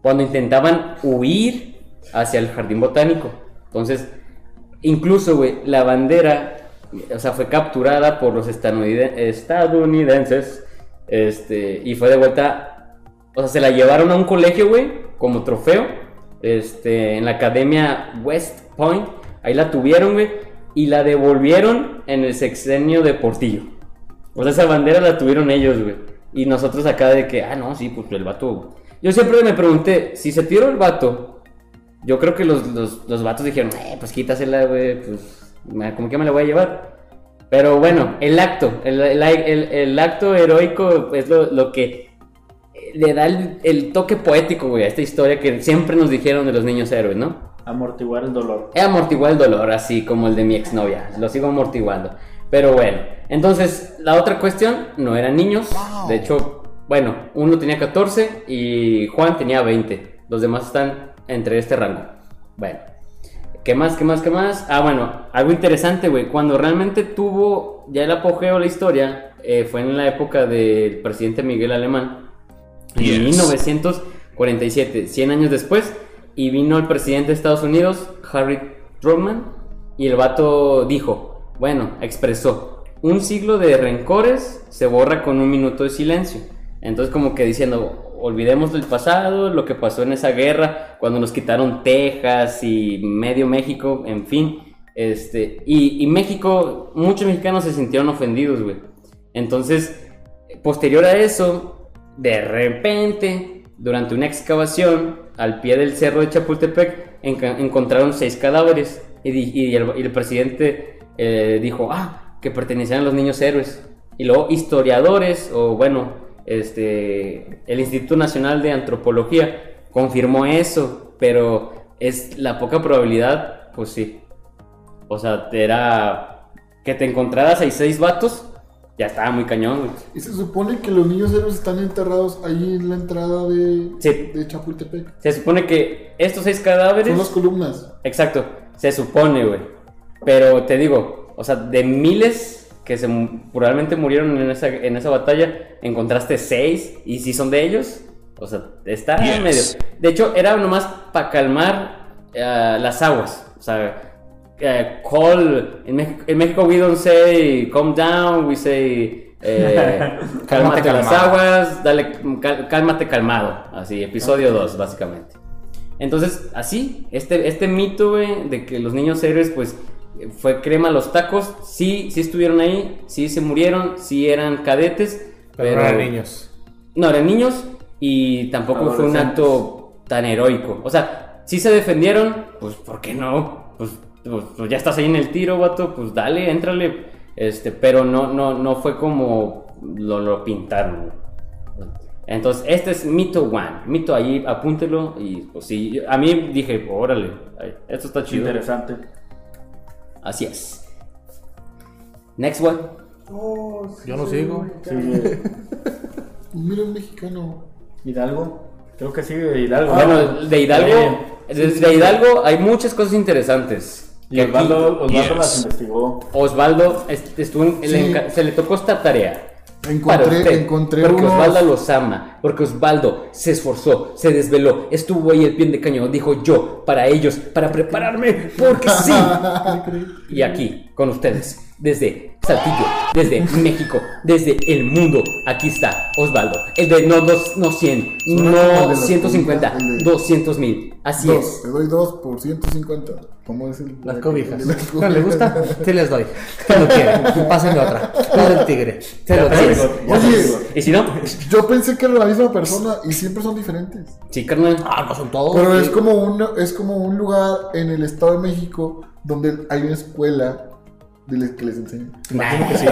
Cuando intentaban huir hacia el jardín botánico. Entonces, incluso, güey, la bandera, o sea, fue capturada por los estadounide- estadounidenses. Este, y fue de vuelta. O sea, se la llevaron a un colegio, güey, como trofeo. Este, en la academia West Point. Ahí la tuvieron, güey. Y la devolvieron en el sexenio de Portillo. O sea, esa bandera la tuvieron ellos, güey. Y nosotros acá de que, ah, no, sí, pues el vato. Yo siempre me pregunté, si se tiró el vato, yo creo que los, los, los vatos dijeron, eh, pues quítasela, güey, pues, como que me la voy a llevar. Pero bueno, el acto, el, el- el- el acto heroico es lo, lo que le da el, el toque poético, güey, a esta historia que siempre nos dijeron de los niños héroes, ¿no? Amortiguar el dolor. He amortiguado el dolor, así como el de mi exnovia. Lo sigo amortiguando. Pero bueno, entonces la otra cuestión, no eran niños. De hecho, bueno, uno tenía 14 y Juan tenía 20. Los demás están entre este rango. Bueno, ¿qué más, qué más, qué más? Ah, bueno, algo interesante, güey. Cuando realmente tuvo ya el apogeo la historia, eh, fue en la época del presidente Miguel Alemán. En Yes. 1947, 100 años después, y vino el presidente de Estados Unidos, Harry Truman, y el vato dijo, bueno, expresó, un siglo de rencores se borra con un minuto de silencio. Entonces como que diciendo, olvidemos del pasado, lo que pasó en esa guerra, cuando nos quitaron Texas y medio México, en fin. Este, y, y México, muchos mexicanos se sintieron ofendidos, güey. Entonces, posterior a eso, de repente, durante una excavación al pie del cerro de Chapultepec, encontraron seis cadáveres y, el, presidente eh, dijo, ah, que pertenecían a los niños héroes. Y luego historiadores, o bueno, este, el Instituto Nacional de Antropología confirmó eso, pero es la poca probabilidad, pues sí. O sea, era que te encontraras ahí seis vatos, ya estaba muy cañón, güey. Y se supone que los niños héroes están enterrados ahí en la entrada de, Sí. de Chapultepec. Se supone que estos seis cadáveres. Son las columnas. Exacto, se supone, güey. Pero te digo, o sea, de miles que se probablemente murieron en esa, en esa batalla, encontraste seis, y si son de ellos, o sea, está Yes. medio. De hecho, era nomás para calmar eh, las aguas. O sea, eh, call. En México, en México, we don't say calm down, we say. eh, cálmate las aguas, dale, cálmate calmado. Así, episodio 2, básicamente. Entonces, así, este, este mito, güey, de que los niños héroes, pues, fue crema a los tacos, sí, sí estuvieron ahí, sí se murieron, sí eran cadetes, Pero no eran niños. No, eran niños y tampoco fue un acto tan heroico. O sea, sí se defendieron, pues, ¿por qué no? Pues, pues, pues, ya estás ahí en el tiro, vato, pues dale, éntrale. Este, pero no, no, no fue como lo, lo pintaron. Entonces, este es mito one. Mito ahí, apúntelo. Y pues sí, a mí dije, órale, esto está chido. Interesante. Así es. Next one. Oh, sí, Yo no sigo. Sí, Mira un mexicano. Hidalgo. Creo que sí, de Hidalgo. Bueno, de Hidalgo, de Hidalgo hay muchas cosas interesantes. Y Que aquí- Osvaldo, Osvaldo las investigó. Osvaldo est- estuvo en- Sí. le enca- se le tocó esta tarea. Encontré- usted, encontré porque unos- Osvaldo los ama, porque Osvaldo se esforzó, se desveló, estuvo ahí el pie de cañón, dijo yo, para ellos, para prepararme, porque sí. y aquí, con ustedes, desde Saltillo, desde México, desde el mundo, aquí está Osvaldo. El de no, dos, no 100, Solo el de no las 150, cobijas, el de- 200 mil. Así Dos, es. te doy dos por 150. ¿Cómo es el? Las cobijas. ¿No le gusta? Sí les doy. ¿Qué lo? Pásenme otra. La del tigre. Se lo ya Oye. Y si no, Yo pensé que era la misma persona y siempre son diferentes. sí, carnal. Ah, no son todos. Pero sí. es como un es como un lugar en el Estado de México donde hay una escuela que les enseña. Imagino que sí.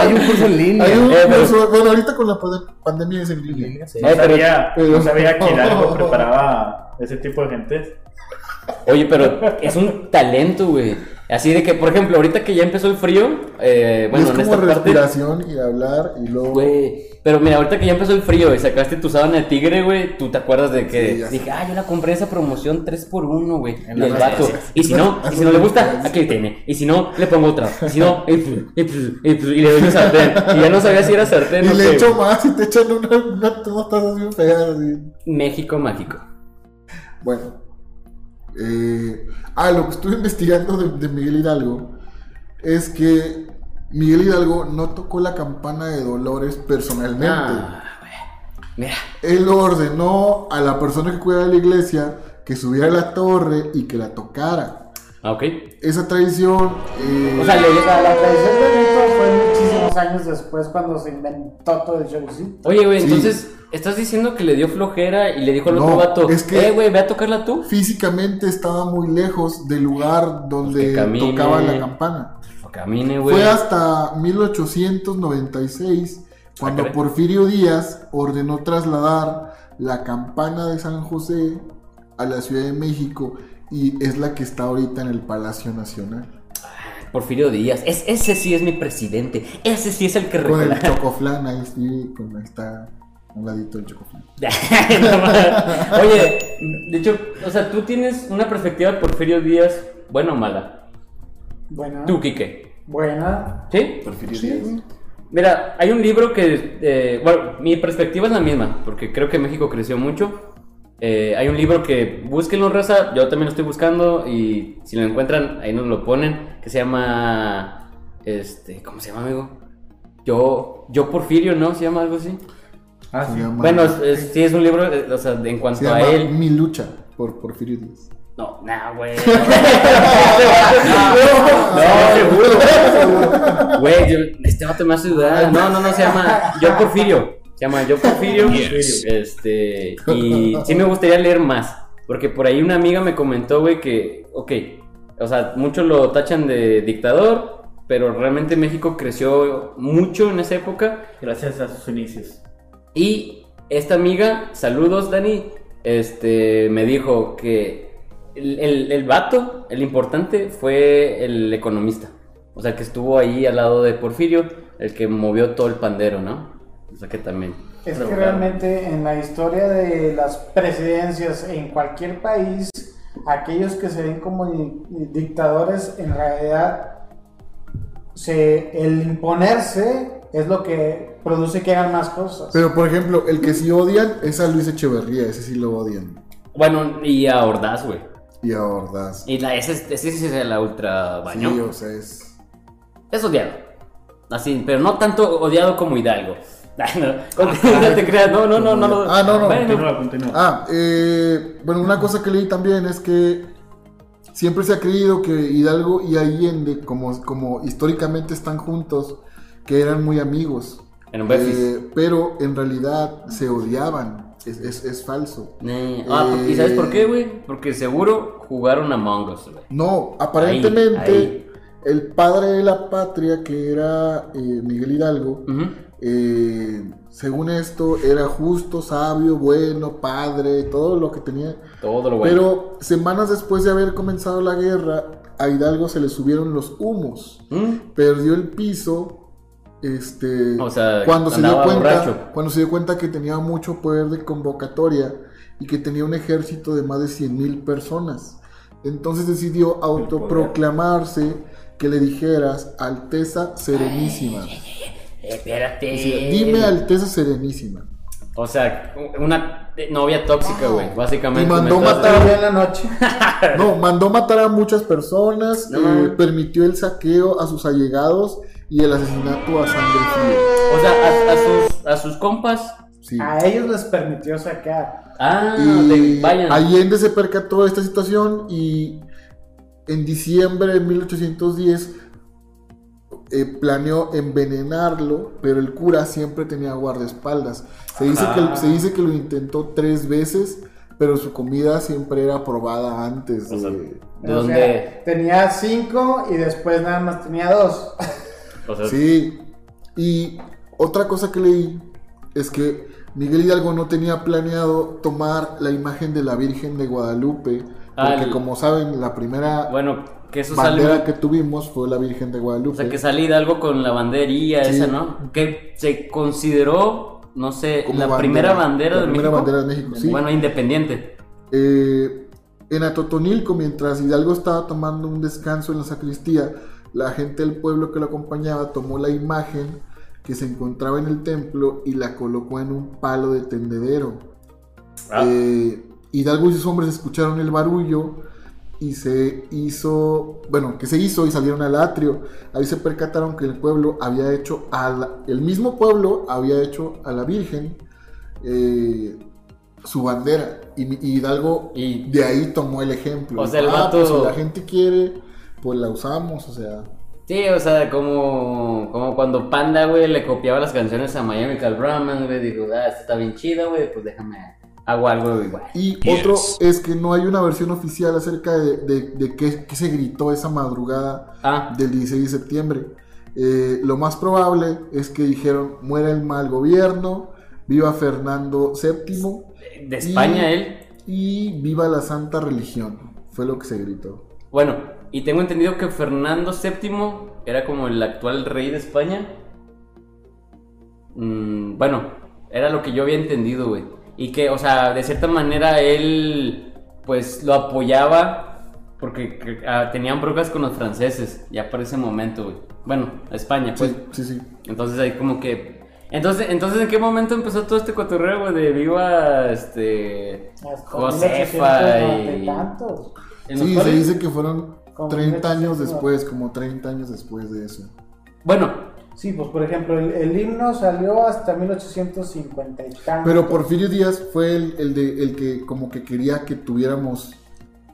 Hay un curso en línea. Hay un Eh, pero- curso- bueno, ahorita con la pande- pandemia es en línea. Sí. No Eh, pero- sabía, pero- no sabía que Hidalgo preparaba ese tipo de gente. Oye, pero es un talento, güey. Así de que, por ejemplo, ahorita que ya empezó el frío, eh, bueno, es en como esta parte, respiración y hablar y luego güey. Pero mira, ahorita que ya empezó el frío y sacaste tu sábana de tigre, güey, tú te acuerdas de que Sí, dije, ah, yo la compré esa promoción 3x1, güey, del farmacia. vato. Y si no, y si no le gusta, aquí tiene. Y si no, le pongo otra. Y si no, y, y- y- y- y le doy un sartén. Y ya no sabía si era sartén y o le qué. echo más y te echan una, una dos tazas bien así. México mágico. Bueno. Eh, ah, lo que estuve investigando de, de Miguel Hidalgo es que Miguel Hidalgo no tocó la campana de Dolores personalmente. Ah, güey. Mira, Él ordenó a la persona que cuida de la iglesia que subiera a la torre y que la tocara. ah, ok. Esa tradición. eh, O sea, le- O sea, la tradición de México fue muchísimos años después cuando se inventó todo el show, ¿sí? Oye, güey, Sí. entonces, ¿estás diciendo que le dio flojera y le dijo al No, otro vato, es que- eh, güey, ve a tocarla tú? físicamente estaba muy lejos del lugar donde Que camine. tocaba la campana. Camine, güey. Fue hasta 1896 cuando Ah. Porfirio Díaz ordenó trasladar la campana de San José a la Ciudad de México y es la que está ahorita en el Palacio Nacional. Porfirio Díaz. Es, ese sí es mi presidente. Ese sí es el que Con el chocoflán ahí sí, está un ladito el mames. Oye, de hecho, o sea, tú tienes una perspectiva de Porfirio Díaz, buena o mala. Buena. Tú, Quique. Buena. ¿Sí? Porfirio Sí. Díaz. Mira, hay un libro que, eh, bueno, mi perspectiva es la misma, porque creo que México creció mucho. Eh, hay un libro que búsquenlo, raza, yo también lo estoy buscando y si lo encuentran, ahí nos lo ponen, que se llama, este, ¿cómo se llama, amigo? Yo, yo Porfirio, ¿no? ¿Se llama algo así? Ah, Se sí. llama, Bueno, es- es- sí, es un libro, eh, o sea, en se cuanto a él. Mi lucha por Porfirio Díaz. No, nah, güey. no, seguro. Güey, yo- este vato me hace dudar. No, no, no, se llama Yo Porfirio. Se llama Yo Porfirio. Este, y sí me gustaría leer más. Porque por ahí una amiga me comentó, güey, que, ok, o sea, muchos lo tachan de dictador, pero realmente México creció mucho en esa época. Gracias a sus inicios. Y esta amiga, saludos Dani, este, me dijo que el, el, el vato, el importante, fue el economista. O sea, que estuvo ahí al lado de Porfirio, el que movió todo el pandero, ¿no? O sea, que también. Es que realmente en la historia de las presidencias en cualquier país, aquellos que se ven como di- dictadores, en realidad, se, el imponerse es lo que produce que hagan más cosas. Pero por ejemplo, el que sí odian es a Luis Echeverría, ese sí lo odian. Bueno, y a Ordaz, güey. Y a Ordaz. Y la, ese, ese sí es la ultra baño. Sí, o sea, es. Es odiado. Así, pero no tanto odiado como Hidalgo. Ay, no, no te creas, no, no, no, no. no. Ah, no, no. Bueno, Continúa, continúa. Ah, eh, bueno, una cosa que leí también es que siempre se ha creído que Hidalgo y Allende, como, como históricamente están juntos, que eran muy amigos. En un. Eh, pero en realidad se odiaban. Es, es- es falso. Eh, ah, ¿y sabes por qué, güey? Porque seguro jugaron Among Us, güey. No, aparentemente Ahí, ahí. el padre de la patria, que era eh, Miguel Hidalgo, Ujú. eh, según esto, era justo, sabio, bueno, padre, todo lo que tenía. Todo lo bueno. Pero semanas después de haber comenzado la guerra, a Hidalgo se le subieron los humos. ¿Mm? Perdió el piso. Este, O sea, cuando se dio cuenta, borracho. cuando se dio cuenta que tenía mucho poder de convocatoria y que tenía un ejército de más de 100 mil personas. Entonces decidió autoproclamarse que le dijeras Alteza Serenísima. Espérate. Decía, Dime Alteza Serenísima. O sea, una novia tóxica, güey. Básicamente. Y mandó matar- Todavía en la noche. No, mandó matar a muchas personas, No eh, permitió el saqueo a sus allegados y el asesinato a sangre fría. O sea, a, a sus, a sus compas. Sí. A ellos les permitió sacar. Ah, Y de- vayan. Allende se percató de esta situación y en diciembre de 1810 eh, planeó envenenarlo, pero el cura siempre tenía guardaespaldas. Se dice, Ah. que, se dice que lo intentó tres veces, pero su comida siempre era probada antes. O sea, de- ¿De O sea, tenía cinco y después nada más tenía dos. O sea, Sí, y otra cosa que leí es que Miguel Hidalgo no tenía planeado tomar la imagen de la Virgen de Guadalupe, Ah, porque el- como saben, la primera bueno, que eso bandera salió. que tuvimos fue la Virgen de O Guadalupe. sea, que salí de algo con la bandería Sí. esa, ¿no? Que se consideró, no sé, Como la bandera, primera bandera la de primera México. bandera de México, sí. Bueno, independiente. Eh, en Atotonilco, mientras Hidalgo estaba tomando un descanso en la sacristía, la gente del pueblo que lo acompañaba tomó la imagen que se encontraba en el templo y la colocó en un palo de tendedero. Ah. Eh, Hidalgo y sus hombres escucharon el barullo y se hizo, bueno, que se hizo y salieron al atrio. Ahí se percataron que el pueblo había hecho a la- el mismo pueblo había hecho a la Virgen eh, su bandera y, y Hidalgo Y- de ahí tomó el ejemplo. O sea, el Ah, vato- pues si la gente quiere, pues la usamos, o sea. Sí, o sea, como, como cuando Panda, güey, le copiaba las canciones a Miami Cal Brahman, güey, digo, ah, esta está bien chida, güey, pues déjame, hago algo igual. Y otro es que no hay una versión oficial acerca de, de, de qué, qué se gritó esa madrugada Ah, del 16 de septiembre. Eh, lo más probable es que dijeron muera el mal gobierno, viva Fernando VII de España Y- él. y viva la santa religión. Fue lo que se gritó. Bueno, y tengo entendido que Fernando VII era como el actual rey de España. Mm, bueno, era lo que yo había entendido, güey. Y que, o sea, de cierta manera él, pues, lo apoyaba porque que- ah, tenían broncas con los franceses, ya por ese momento, güey. Bueno, a España, pues. Sí, sí, sí. Entonces ahí como que... Entonces, entonces ¿en qué momento empezó todo este cotorreo, güey? De viva, este... Hasta Josefa 1890 y... tantos. ¿En los Sí, se dice que fueron Como 30 años 1800. después, como 30 años después de eso. Bueno, Sí, pues por ejemplo, el, el himno salió hasta 1850 y tantos. Pero Porfirio Díaz fue el, el de, el que como que quería que tuviéramos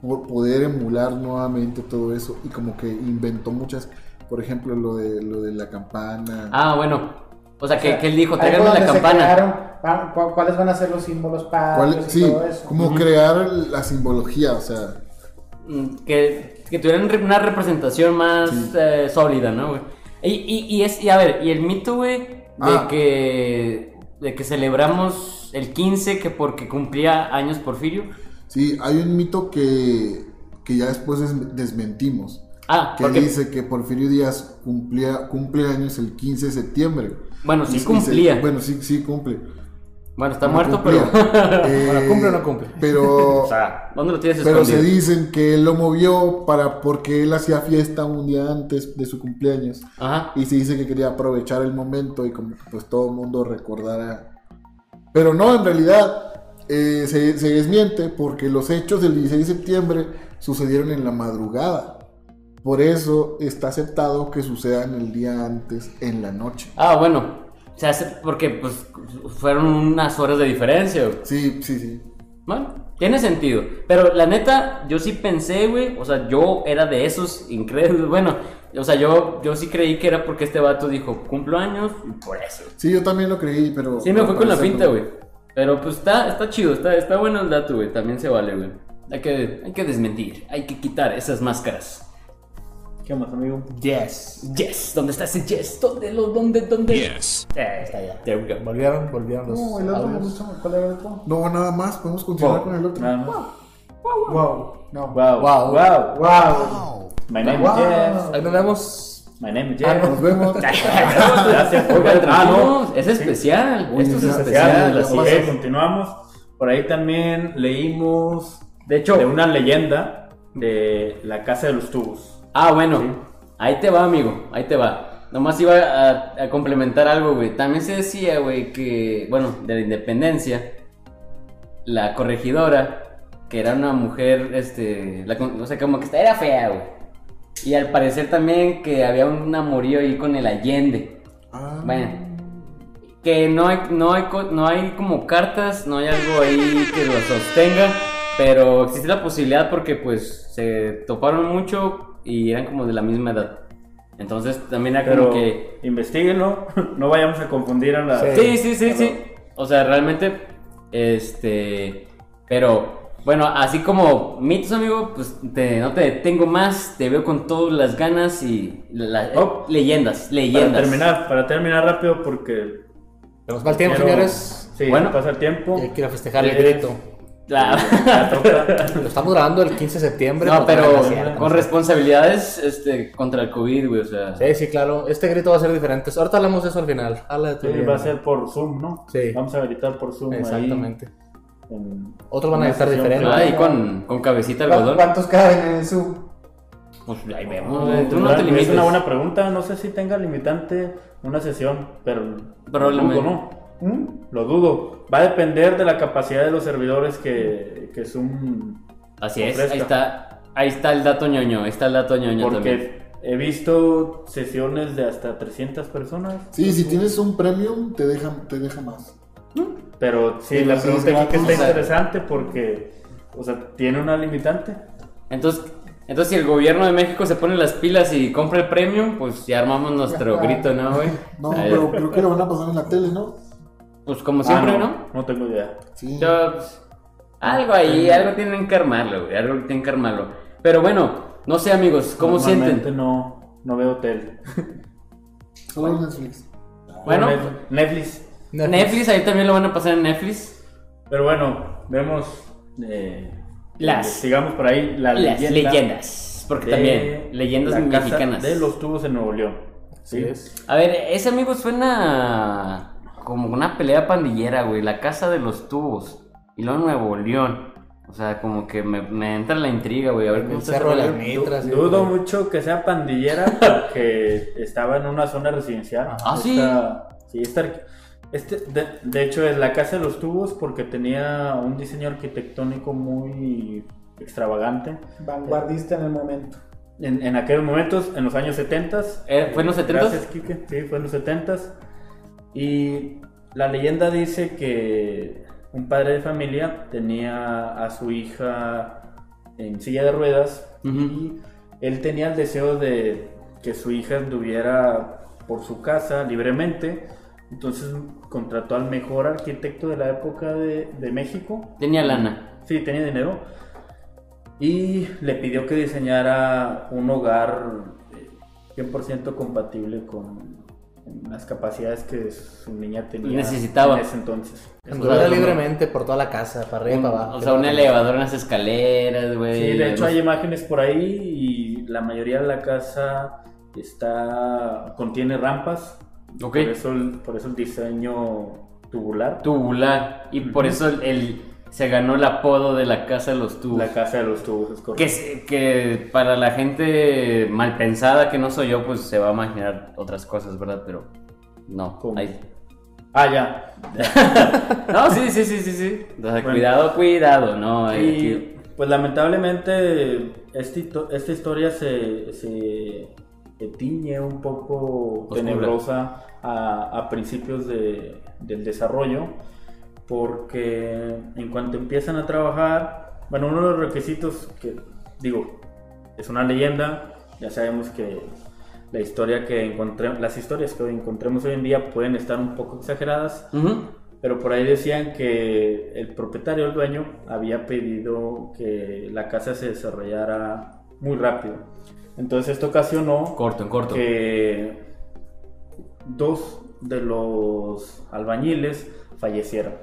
por poder emular nuevamente todo eso y como que inventó muchas, por ejemplo, lo de lo de la campana. Ah, bueno. O sea, que, O sea, que él dijo, tráiganme la campana. crearon, ¿Cuáles van a ser los símbolos ¿Cuál- patrios y sí, todo eso? como crear la simbología, o sea, Mm, Que, que tuvieran una representación más Sí. eh, sólida, ¿no, güey? Y, y, y es, y a ver, y el mito, güey, de Ah. que de que celebramos el 15 que porque cumplía años Porfirio. sí, hay un mito que, que ya después des- desmentimos, Ah, que porque, dice que Porfirio Díaz cumplía, cumple años el 15 de septiembre. bueno, sí Y- y se- cumplía. bueno, sí, sí cumple. Bueno, está No muerto, cumplía. pero... Eh, Bueno, ¿cumple o no cumple? Pero... o sea, ¿dónde lo tienes Pero escondido? se dicen que él lo movió para porque él hacía fiesta un día antes de su cumpleaños Ajá. y se dice que quería aprovechar el momento y como que pues todo el mundo recordara. Pero no, en realidad eh, se, se desmiente porque los hechos del 16 de septiembre sucedieron en la madrugada. Por eso está aceptado que sucedan el día antes en la noche. Ah, bueno. Se hace porque pues fueron unas horas de diferencia, güey. Sí, sí, sí. Bueno, tiene sentido. Pero la neta, yo sí pensé, güey. O sea, yo era de esos incrédulos. Bueno, o sea, yo, yo sí creí que era porque este vato dijo, cumplo años y por eso. Sí, yo también lo creí, pero... Sí, me fui con la pinta, güey. Pero pues está, está chido, está, está bueno el dato, güey. También se vale, güey. Hay que, hay que desmentir, hay que quitar esas máscaras. ¿Qué más, amigo? Yes. Yes, ¿dónde está ese yes? ¿Dónde, lo, dónde, dónde? Yes. Eh, Está ya. there we go. Volvieron, volvieron los No, el otro me gustó. ¿Cuál era el otro? No, nada más, podemos continuar con el otro. Nada más. Wow. No. Wow. Wow. Wow. Wow. My name Wow. is Jeff. Ahí nos vemos. My name is Ah, Jeff. Nos vemos. Gracias por. Ah, no. es especial. Uy, Esto es es especial. Especial, así es, continuamos. Por ahí también leímos De hecho, de una leyenda de la Casa de los Tubos. Ah, bueno, Sí. ahí te va, amigo, ahí te va. Nomás iba a, a complementar algo, güey. También se decía, güey, que, bueno, de la independencia, la corregidora, que era una mujer, este, la o sea, como que era fea, güey. Y al parecer también que había un amorío ahí con el Allende. Ah, Bueno, que no hay, no hay, no hay como cartas, no hay algo ahí que lo sostenga, pero existe la posibilidad porque pues se toparon mucho y eran como de la misma edad. Entonces también era Pero como que... investiguenlo, no vayamos a confundir a la. Sí. Sí, sí, sí, sí. O sea, realmente, este... Pero, bueno, así como mitos, amigo, pues te- no te detengo más, te veo con todas las ganas y... la- Oh. leyendas, Para leyendas. terminar, para terminar rápido porque. Va el tiempo, quiero- señores. Sí, Bueno. pasa el tiempo. Y hay que ir a festejar el Eh, grito. La-. Lo estamos grabando el 15 de septiembre. No, pero es con responsabilidades este, contra el COVID, güey, o sea. Sí, sí, claro. Este grito va a ser diferente. Ahorita hablamos de eso al final. Habla de tu Sí, va a ser por Zoom, ¿no? Sí. Vamos a gritar por Zoom. ahí Exactamente. en- Otros van a gritar sesión diferente. Ah, y con, con cabecita de ¿Cu- algodón. ¿Cuántos caben en el Zoom? Pues ahí vemos, tú no Es te limites. una buena pregunta. No sé si tenga limitante una sesión, pero Probablemente. ¿no? ¿Mm? Lo dudo. Va a depender de la capacidad de los servidores que, que Zoom Así es, ahí está. Ahí está el dato ñoño, ahí está el dato ñoño también. Porque he visto sesiones de hasta 300 personas. Sí, si tienes un premium, te deja, te deja más. Pero sí, Pero la pregunta es aquí que está interesante porque, o sea, tiene una limitante. Entonces, entonces, si el gobierno de México se pone las pilas y compra el premium, pues ya armamos nuestro grito, ¿no, güey? No, pero creo que lo van a pasar en la tele, ¿no? Pues como siempre, Ah, ¿no? No tengo idea. Sí. Yo, pues, algo ahí, algo tienen que armarlo, güey, algo tienen que armarlo. Pero bueno, no sé, amigos, ¿cómo Normalmente sienten? no, no veo tele. Solo Netflix. Bueno. Netflix. Netflix, ahí también lo van a pasar en Netflix. Pero bueno, vemos. eh, Las- Sigamos por ahí la Las leyenda leyendas, porque también leyendas mexicanas. De los tubos en Nuevo León. Es. A ver, ese amigo suena como una pelea pandillera, güey. La casa de los tubos. Y luego Nuevo León. O sea, como que me, me entra la intriga, güey. A ver cómo cerro ese las Dudo güey. mucho que sea pandillera porque estaba en una zona residencial. Ah, sí. Esta- sí, esta- este, de, de hecho, es la casa de los tubos porque tenía un diseño arquitectónico muy extravagante. Vanguardista en el momento. En, en aquellos momentos, en los años 70. Eh, ¿fue en los 70s? Gracias, Quique. Sí, fue en los 70 Y la leyenda dice que un padre de familia tenía a su hija en silla de ruedas y él tenía el deseo de que su hija anduviera por su casa libremente. Entonces contrató al mejor arquitecto de la época de, de México Tenía lana. Sí, tenía dinero. Y le pidió que diseñara un hogar eh, 100% compatible con las capacidades que su niña tenía Necesitaba. en ese entonces. Sea, libremente por toda la casa, para arriba Un- para abajo. o sea, un elevador en las escaleras, güey. Sí, de hecho hay imágenes por ahí y la mayoría de la casa está contiene rampas. Ok. Por eso el, por eso el diseño tubular. Tubular. Y por eso el, el- se ganó el apodo de la casa de los tubos. La casa de los tubos, es correcto. Que, que para la gente mal pensada que no soy yo, pues se va a imaginar otras cosas, ¿verdad? Pero no. ¿Cómo? ahí- Ah, ya. No, sí, sí, sí, sí, sí. Sea, Bueno. cuidado, cuidado, no. Y aquí- pues lamentablemente esta, hito- esta historia se, se se tiñe un poco Oscura. tenebrosa a, a principios de- del desarrollo, porque en cuanto empiezan a trabajar, bueno, uno de los requisitos que, digo, es una leyenda, ya sabemos que la historia que encontré, las historias que encontremos hoy en día pueden estar un poco exageradas, pero por ahí decían que el propietario, el dueño, había pedido que la casa se desarrollara muy rápido. Entonces esto ocasionó Corto, en corto. que dos de los albañiles fallecieron.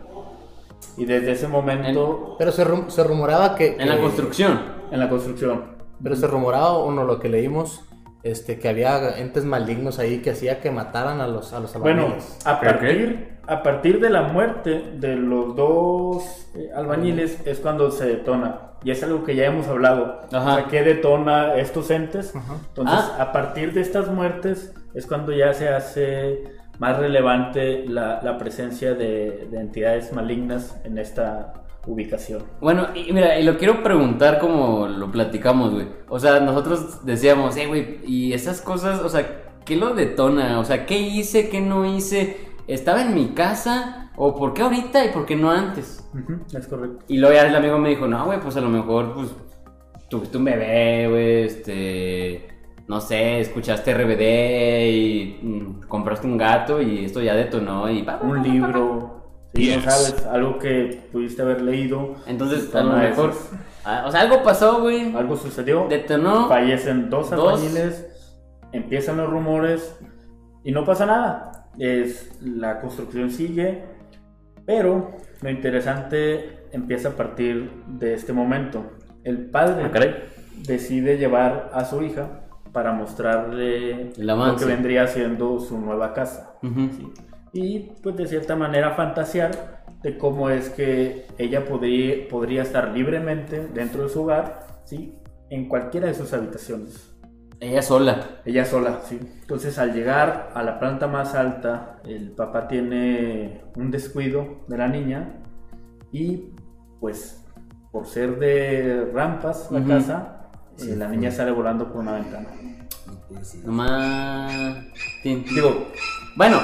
Y desde ese momento, Pero se, rum- se rumoraba que. En la construcción. en la construcción, Pero se rumoraba, o no, lo que leímos, este, que había entes malignos ahí que hacía que mataran a los, a los Bueno, albañiles. a ¿Pero partir, a partir de la muerte de los dos eh, albañiles es cuando se detona. Y es algo que ya hemos hablado. Ajá. O sea, ¿qué detona estos entes? Ajá. Entonces, Ah. a partir de estas muertes es cuando ya se hace más relevante la, la presencia de, de entidades malignas en esta ubicación. Bueno, y mira, y lo quiero preguntar como lo platicamos, güey. O sea, nosotros decíamos, eh, güey, y esas cosas, o sea, ¿qué lo detona? O sea, ¿qué hice, qué no hice? ¿Estaba en mi casa? ¿O por qué ahorita y por qué no antes? Es correcto. Y luego ya el amigo me dijo, no, güey, pues a lo mejor, pues, tuviste un bebé, güey, este, no sé, escuchaste RBD y mm, compraste un gato y esto ya detonó y... pa, pa, pa, Un libro, sí, no Yes. sabes, algo que pudiste haber leído. Entonces, a lo mejor, ah, o sea, algo pasó, güey, Algo sucedió. detonó. fallecen dos Dos. albañiles, empiezan los rumores y no pasa nada. Es, la construcción sigue, pero lo interesante empieza a partir de este momento. El padre Ah, decide llevar a su hija para mostrarle lo que vendría siendo su nueva casa. Y pues de cierta manera fantasear de cómo es que ella podría, podría estar libremente dentro de su hogar, ¿sí? en cualquiera de sus habitaciones. Ella sola. Ella sola, sí. Entonces al llegar a la planta más alta, el papá tiene un descuido de la niña y pues por ser de rampas la casa, eh, la niña sale volando por una ventana. Nomás. Digo, Bueno,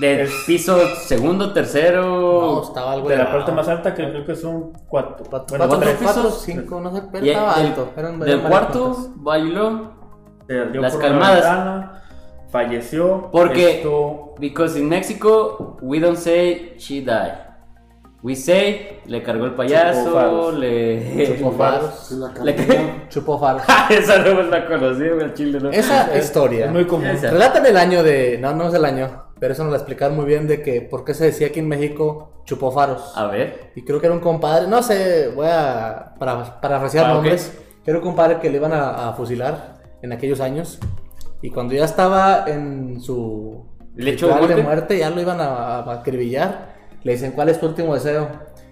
de Es- piso segundo, tercero. No, estaba algo de la parte más alta que creo que son cuatro. Cuatro, bueno, cuatro, pisos. cinco, no sé, pero Y estaba del- alto. Eran del cuarto bailó. Las calmadas. ventana, falleció. Porque- Esto, Because in Mexico, we don't say she died. We say, le cargó el payaso, le. Chupó faros. Le. Chupó faros. Esa no me la conocí, al chile, ¿no? Esa es- historia. es muy común. Esa. Relatan el año de. No, no es el año. Pero eso nos lo explicaron muy bien de que por qué se decía que en México chupó faros. A ver. Y creo que era un compadre. No sé, voy a. Para parafrasear Ah, nombres. Que era un compadre que le iban a, a fusilar en aquellos años. Y cuando ya estaba en su. ¿Lecho de ritual de muerte? muerte, ya lo iban a, a acribillar. Le dicen, ¿cuál es tu último deseo?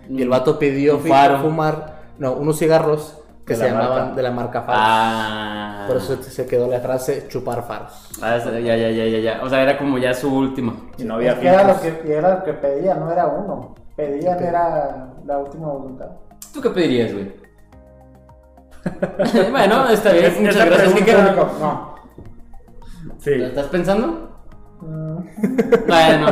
Y el vato pidió faro. fumar. No, unos cigarros que se la llamaban marca. de la marca Faros. Ah. Por eso se quedó la frase chupar faros. Ah, ya, ya, ya, ya, ya. O sea, era como ya su último. y no había Es que era lo que, era lo que pedían, no era uno. Pedían era la última voluntad. ¿Tú qué pedirías, güey? bueno, está bien. Es- Muchas gracias. ¿Qué, qué- Público, no. Sí. ¿Lo estás pensando? Bueno,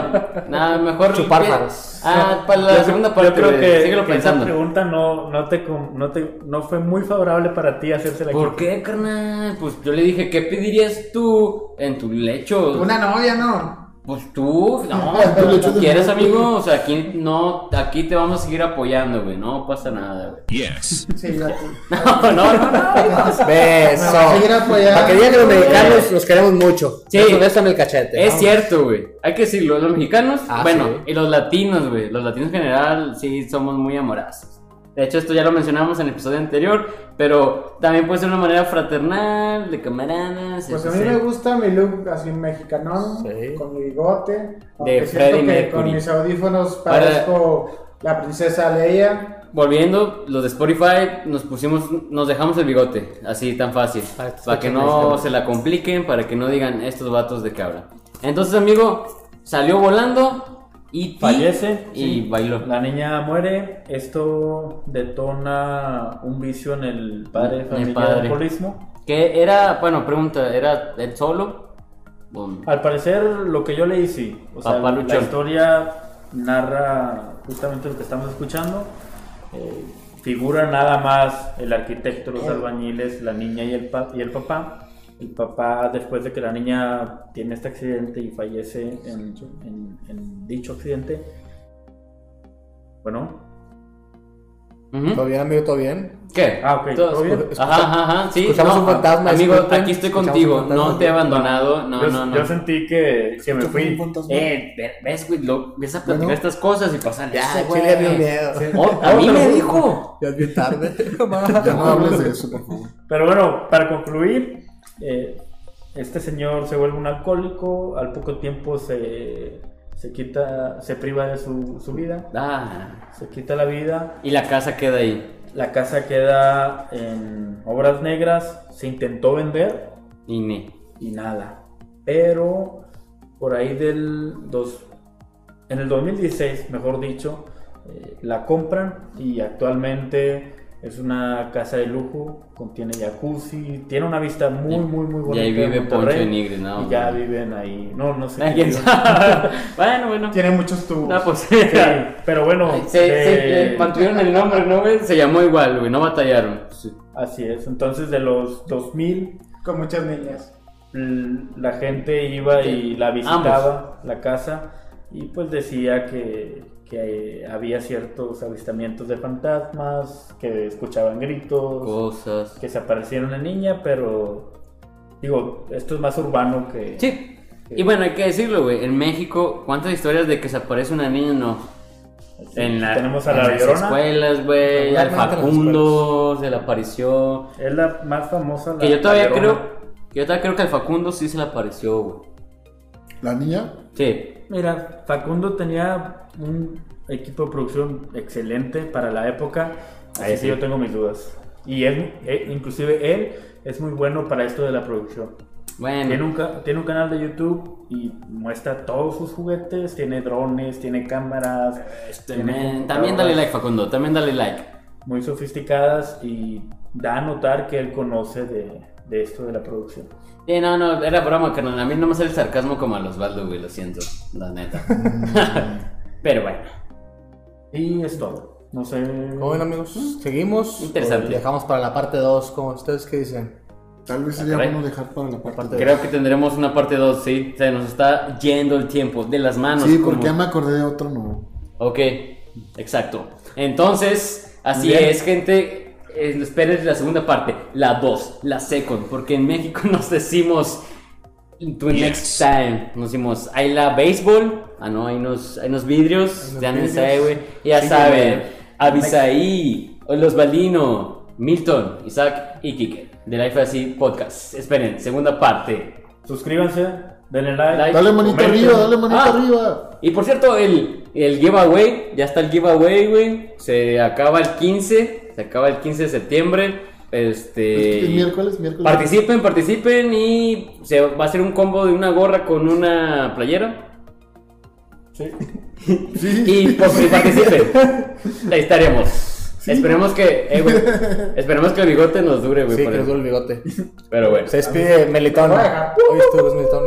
nada, mejor. Chupar faros. Ah, para la Yo- segunda yo parte, creo güey. que, Síguelo que pensando. esa pregunta no, no, te, no, te, no fue muy favorable para ti hacérsela ¿Por aquí. qué, carnal? Pues yo le dije, ¿qué pedirías tú en tu lecho? Una novia, ¿no? Pues tú, no, tú, quieres, amigo. O sea, aquí no, aquí te vamos a seguir apoyando, güey. No pasa nada, güey. Yes. sí. No, no, no, no. Beso. Para que digan que los mexicanos los queremos mucho. Sí. En el cachete. Es cierto, güey. Hay que decirlo, los mexicanos, Ah, bueno, sí. y los latinos, güey. Los latinos en general sí somos muy amorazos. De hecho, esto ya lo mencionamos en el episodio anterior, pero también puede ser una manera fraternal, de camaradas. Pues a mí me gusta mi look así mexicanón, Sí. con mi bigote. siento Freddie que con Mercury. mis audífonos parezco la princesa Leia. Volviendo, los de Spotify nos pusimos, nos dejamos el bigote, así tan fácil, Para que para que no se la compliquen, para que no digan estos vatos de cabra. Entonces, amigo, salió volando y Fallece y sí. bailó. La niña muere. Esto detona un vicio en el padre de familia padre. de alcoholismo. Que era, bueno, pregunta, ¿era él solo? Al parecer, lo que yo leí, sí. O sea, Papá la luchón. historia narra justamente lo que estamos escuchando. Eh, figura nada más el arquitecto, los albañiles, la niña y el, pa- y el papá. El papá, después de que la niña tiene este accidente y fallece en, en- en dicho accidente, bueno. ¿Todo bien, amigo? ¿Todo bien? ¿Qué? Ah, ok, Todo- ¿todo bien? Ajá, ajá, ajá, sí. Escuchamos no, un fantasma, Amigo, disculpen. aquí estoy contigo. No te he abandonado. No, yo, no, no. yo sentí que, que me fui. Eh, ve- ves, güey, lo, ves a platicar Bueno. estas cosas y pasan Ya, eso, güey. Chile dio miedo. Oh, a mí me dijo. Ya es bien tarde. Ya no hables de eso, por favor. Pero bueno, para concluir, eh, este señor se vuelve un alcohólico, al poco tiempo se, se quita, se priva de su, su vida, Ah, se quita la vida, y la casa queda ahí. la casa queda en obras negras, se intentó vender Y ni. y nada. Pero por ahí del dos, en el 2016, mejor dicho, eh, la compran y actualmente es una casa de lujo, contiene jacuzzi, tiene una vista muy, Y- muy, muy y bonita. ahí de vive Poncho de Nigris, ¿no? Y ya viven ahí. No, no sé. ¿quién sabe? bueno, bueno. Tiene muchos tubos. No, pues. Sí, pero bueno, Se, se- eh, eh, mantuvieron el nombre, ¿no, güey? Se llamó igual, güey, no batallaron. Sí. así es. Entonces, de los 2000 Con muchas niñas. la gente iba y la visitaba, la casa, y pues decía que, que había ciertos avistamientos de fantasmas, que escuchaban gritos, Cosas. que se aparecía una niña, pero digo, esto es más urbano que... Sí. Y bueno, hay que decirlo, güey. En México, ¿cuántas historias de que se aparece una niña no? En, la, Tenemos a en la las Llorona. escuelas, güey. Al Facundo se le apareció. Es la más famosa. la- Que yo todavía creo. Que yo todavía creo que al Facundo sí se le apareció, güey. La niña, Sí. Mira, Facundo tenía un equipo de producción excelente para la época, Ahí así sí. que yo tengo mis dudas. Y él, eh, inclusive él es muy bueno para esto de la producción. Tiene Bueno. un, tiene un canal de YouTube y muestra todos sus juguetes, tiene drones, tiene cámaras, Este, tiene también dale like, Facundo. También dale like. muy sofisticadas y da a notar que él conoce de, de esto de la producción. Sí, no, no, era broma, carnal. A mí no me sale el sarcasmo como a los Osvaldo, güey, lo siento. La neta. Pero bueno. Y es todo. No sé. ¿Cómo ven, amigos? ¿Seguimos? Interesante. ¿O Dejamos para la parte 2. ¿Cómo ustedes qué dicen? tal vez sería caray. bueno dejar para la parte Parte dos. Creo que tendremos una parte 2, sí. Se nos está yendo el tiempo de las manos. Sí, como- porque ya me acordé de otro, no. Ok, exacto. Entonces, así Bien. es, gente. Eh, esperen la segunda parte, la 2, la second, porque en México nos decimos to next time. Nos decimos, hay la béisbol. Ah, no, hay unos, hay unos vidrios. Hay ya no güey. Ya Sí, saben, güey. Abisaí, Los Balino, Milton, Isaac y Kike. De Life Así Podcast. Esperen, segunda parte. Suscríbanse, denle like. Like. Dale comenten. arriba, dale manito Ah. arriba. Y por cierto, el, el giveaway, ya está el giveaway, güey. Se acaba el 15, se acaba el 15 de septiembre. Este. Es miércoles, miércoles. Participen, participen y se va a hacer un combo de una gorra con una playera. Sí. Sí. Y, pues, y participen. Ahí estaremos. Esperemos que, eh, güey, esperemos que el bigote nos dure, güey. Sí, que nos duele el bigote. Pero bueno. Se despide Melitón. Hoy estuvo Melitón.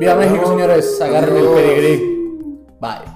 Viva México, señores. Agarren el pedigrí. Bye.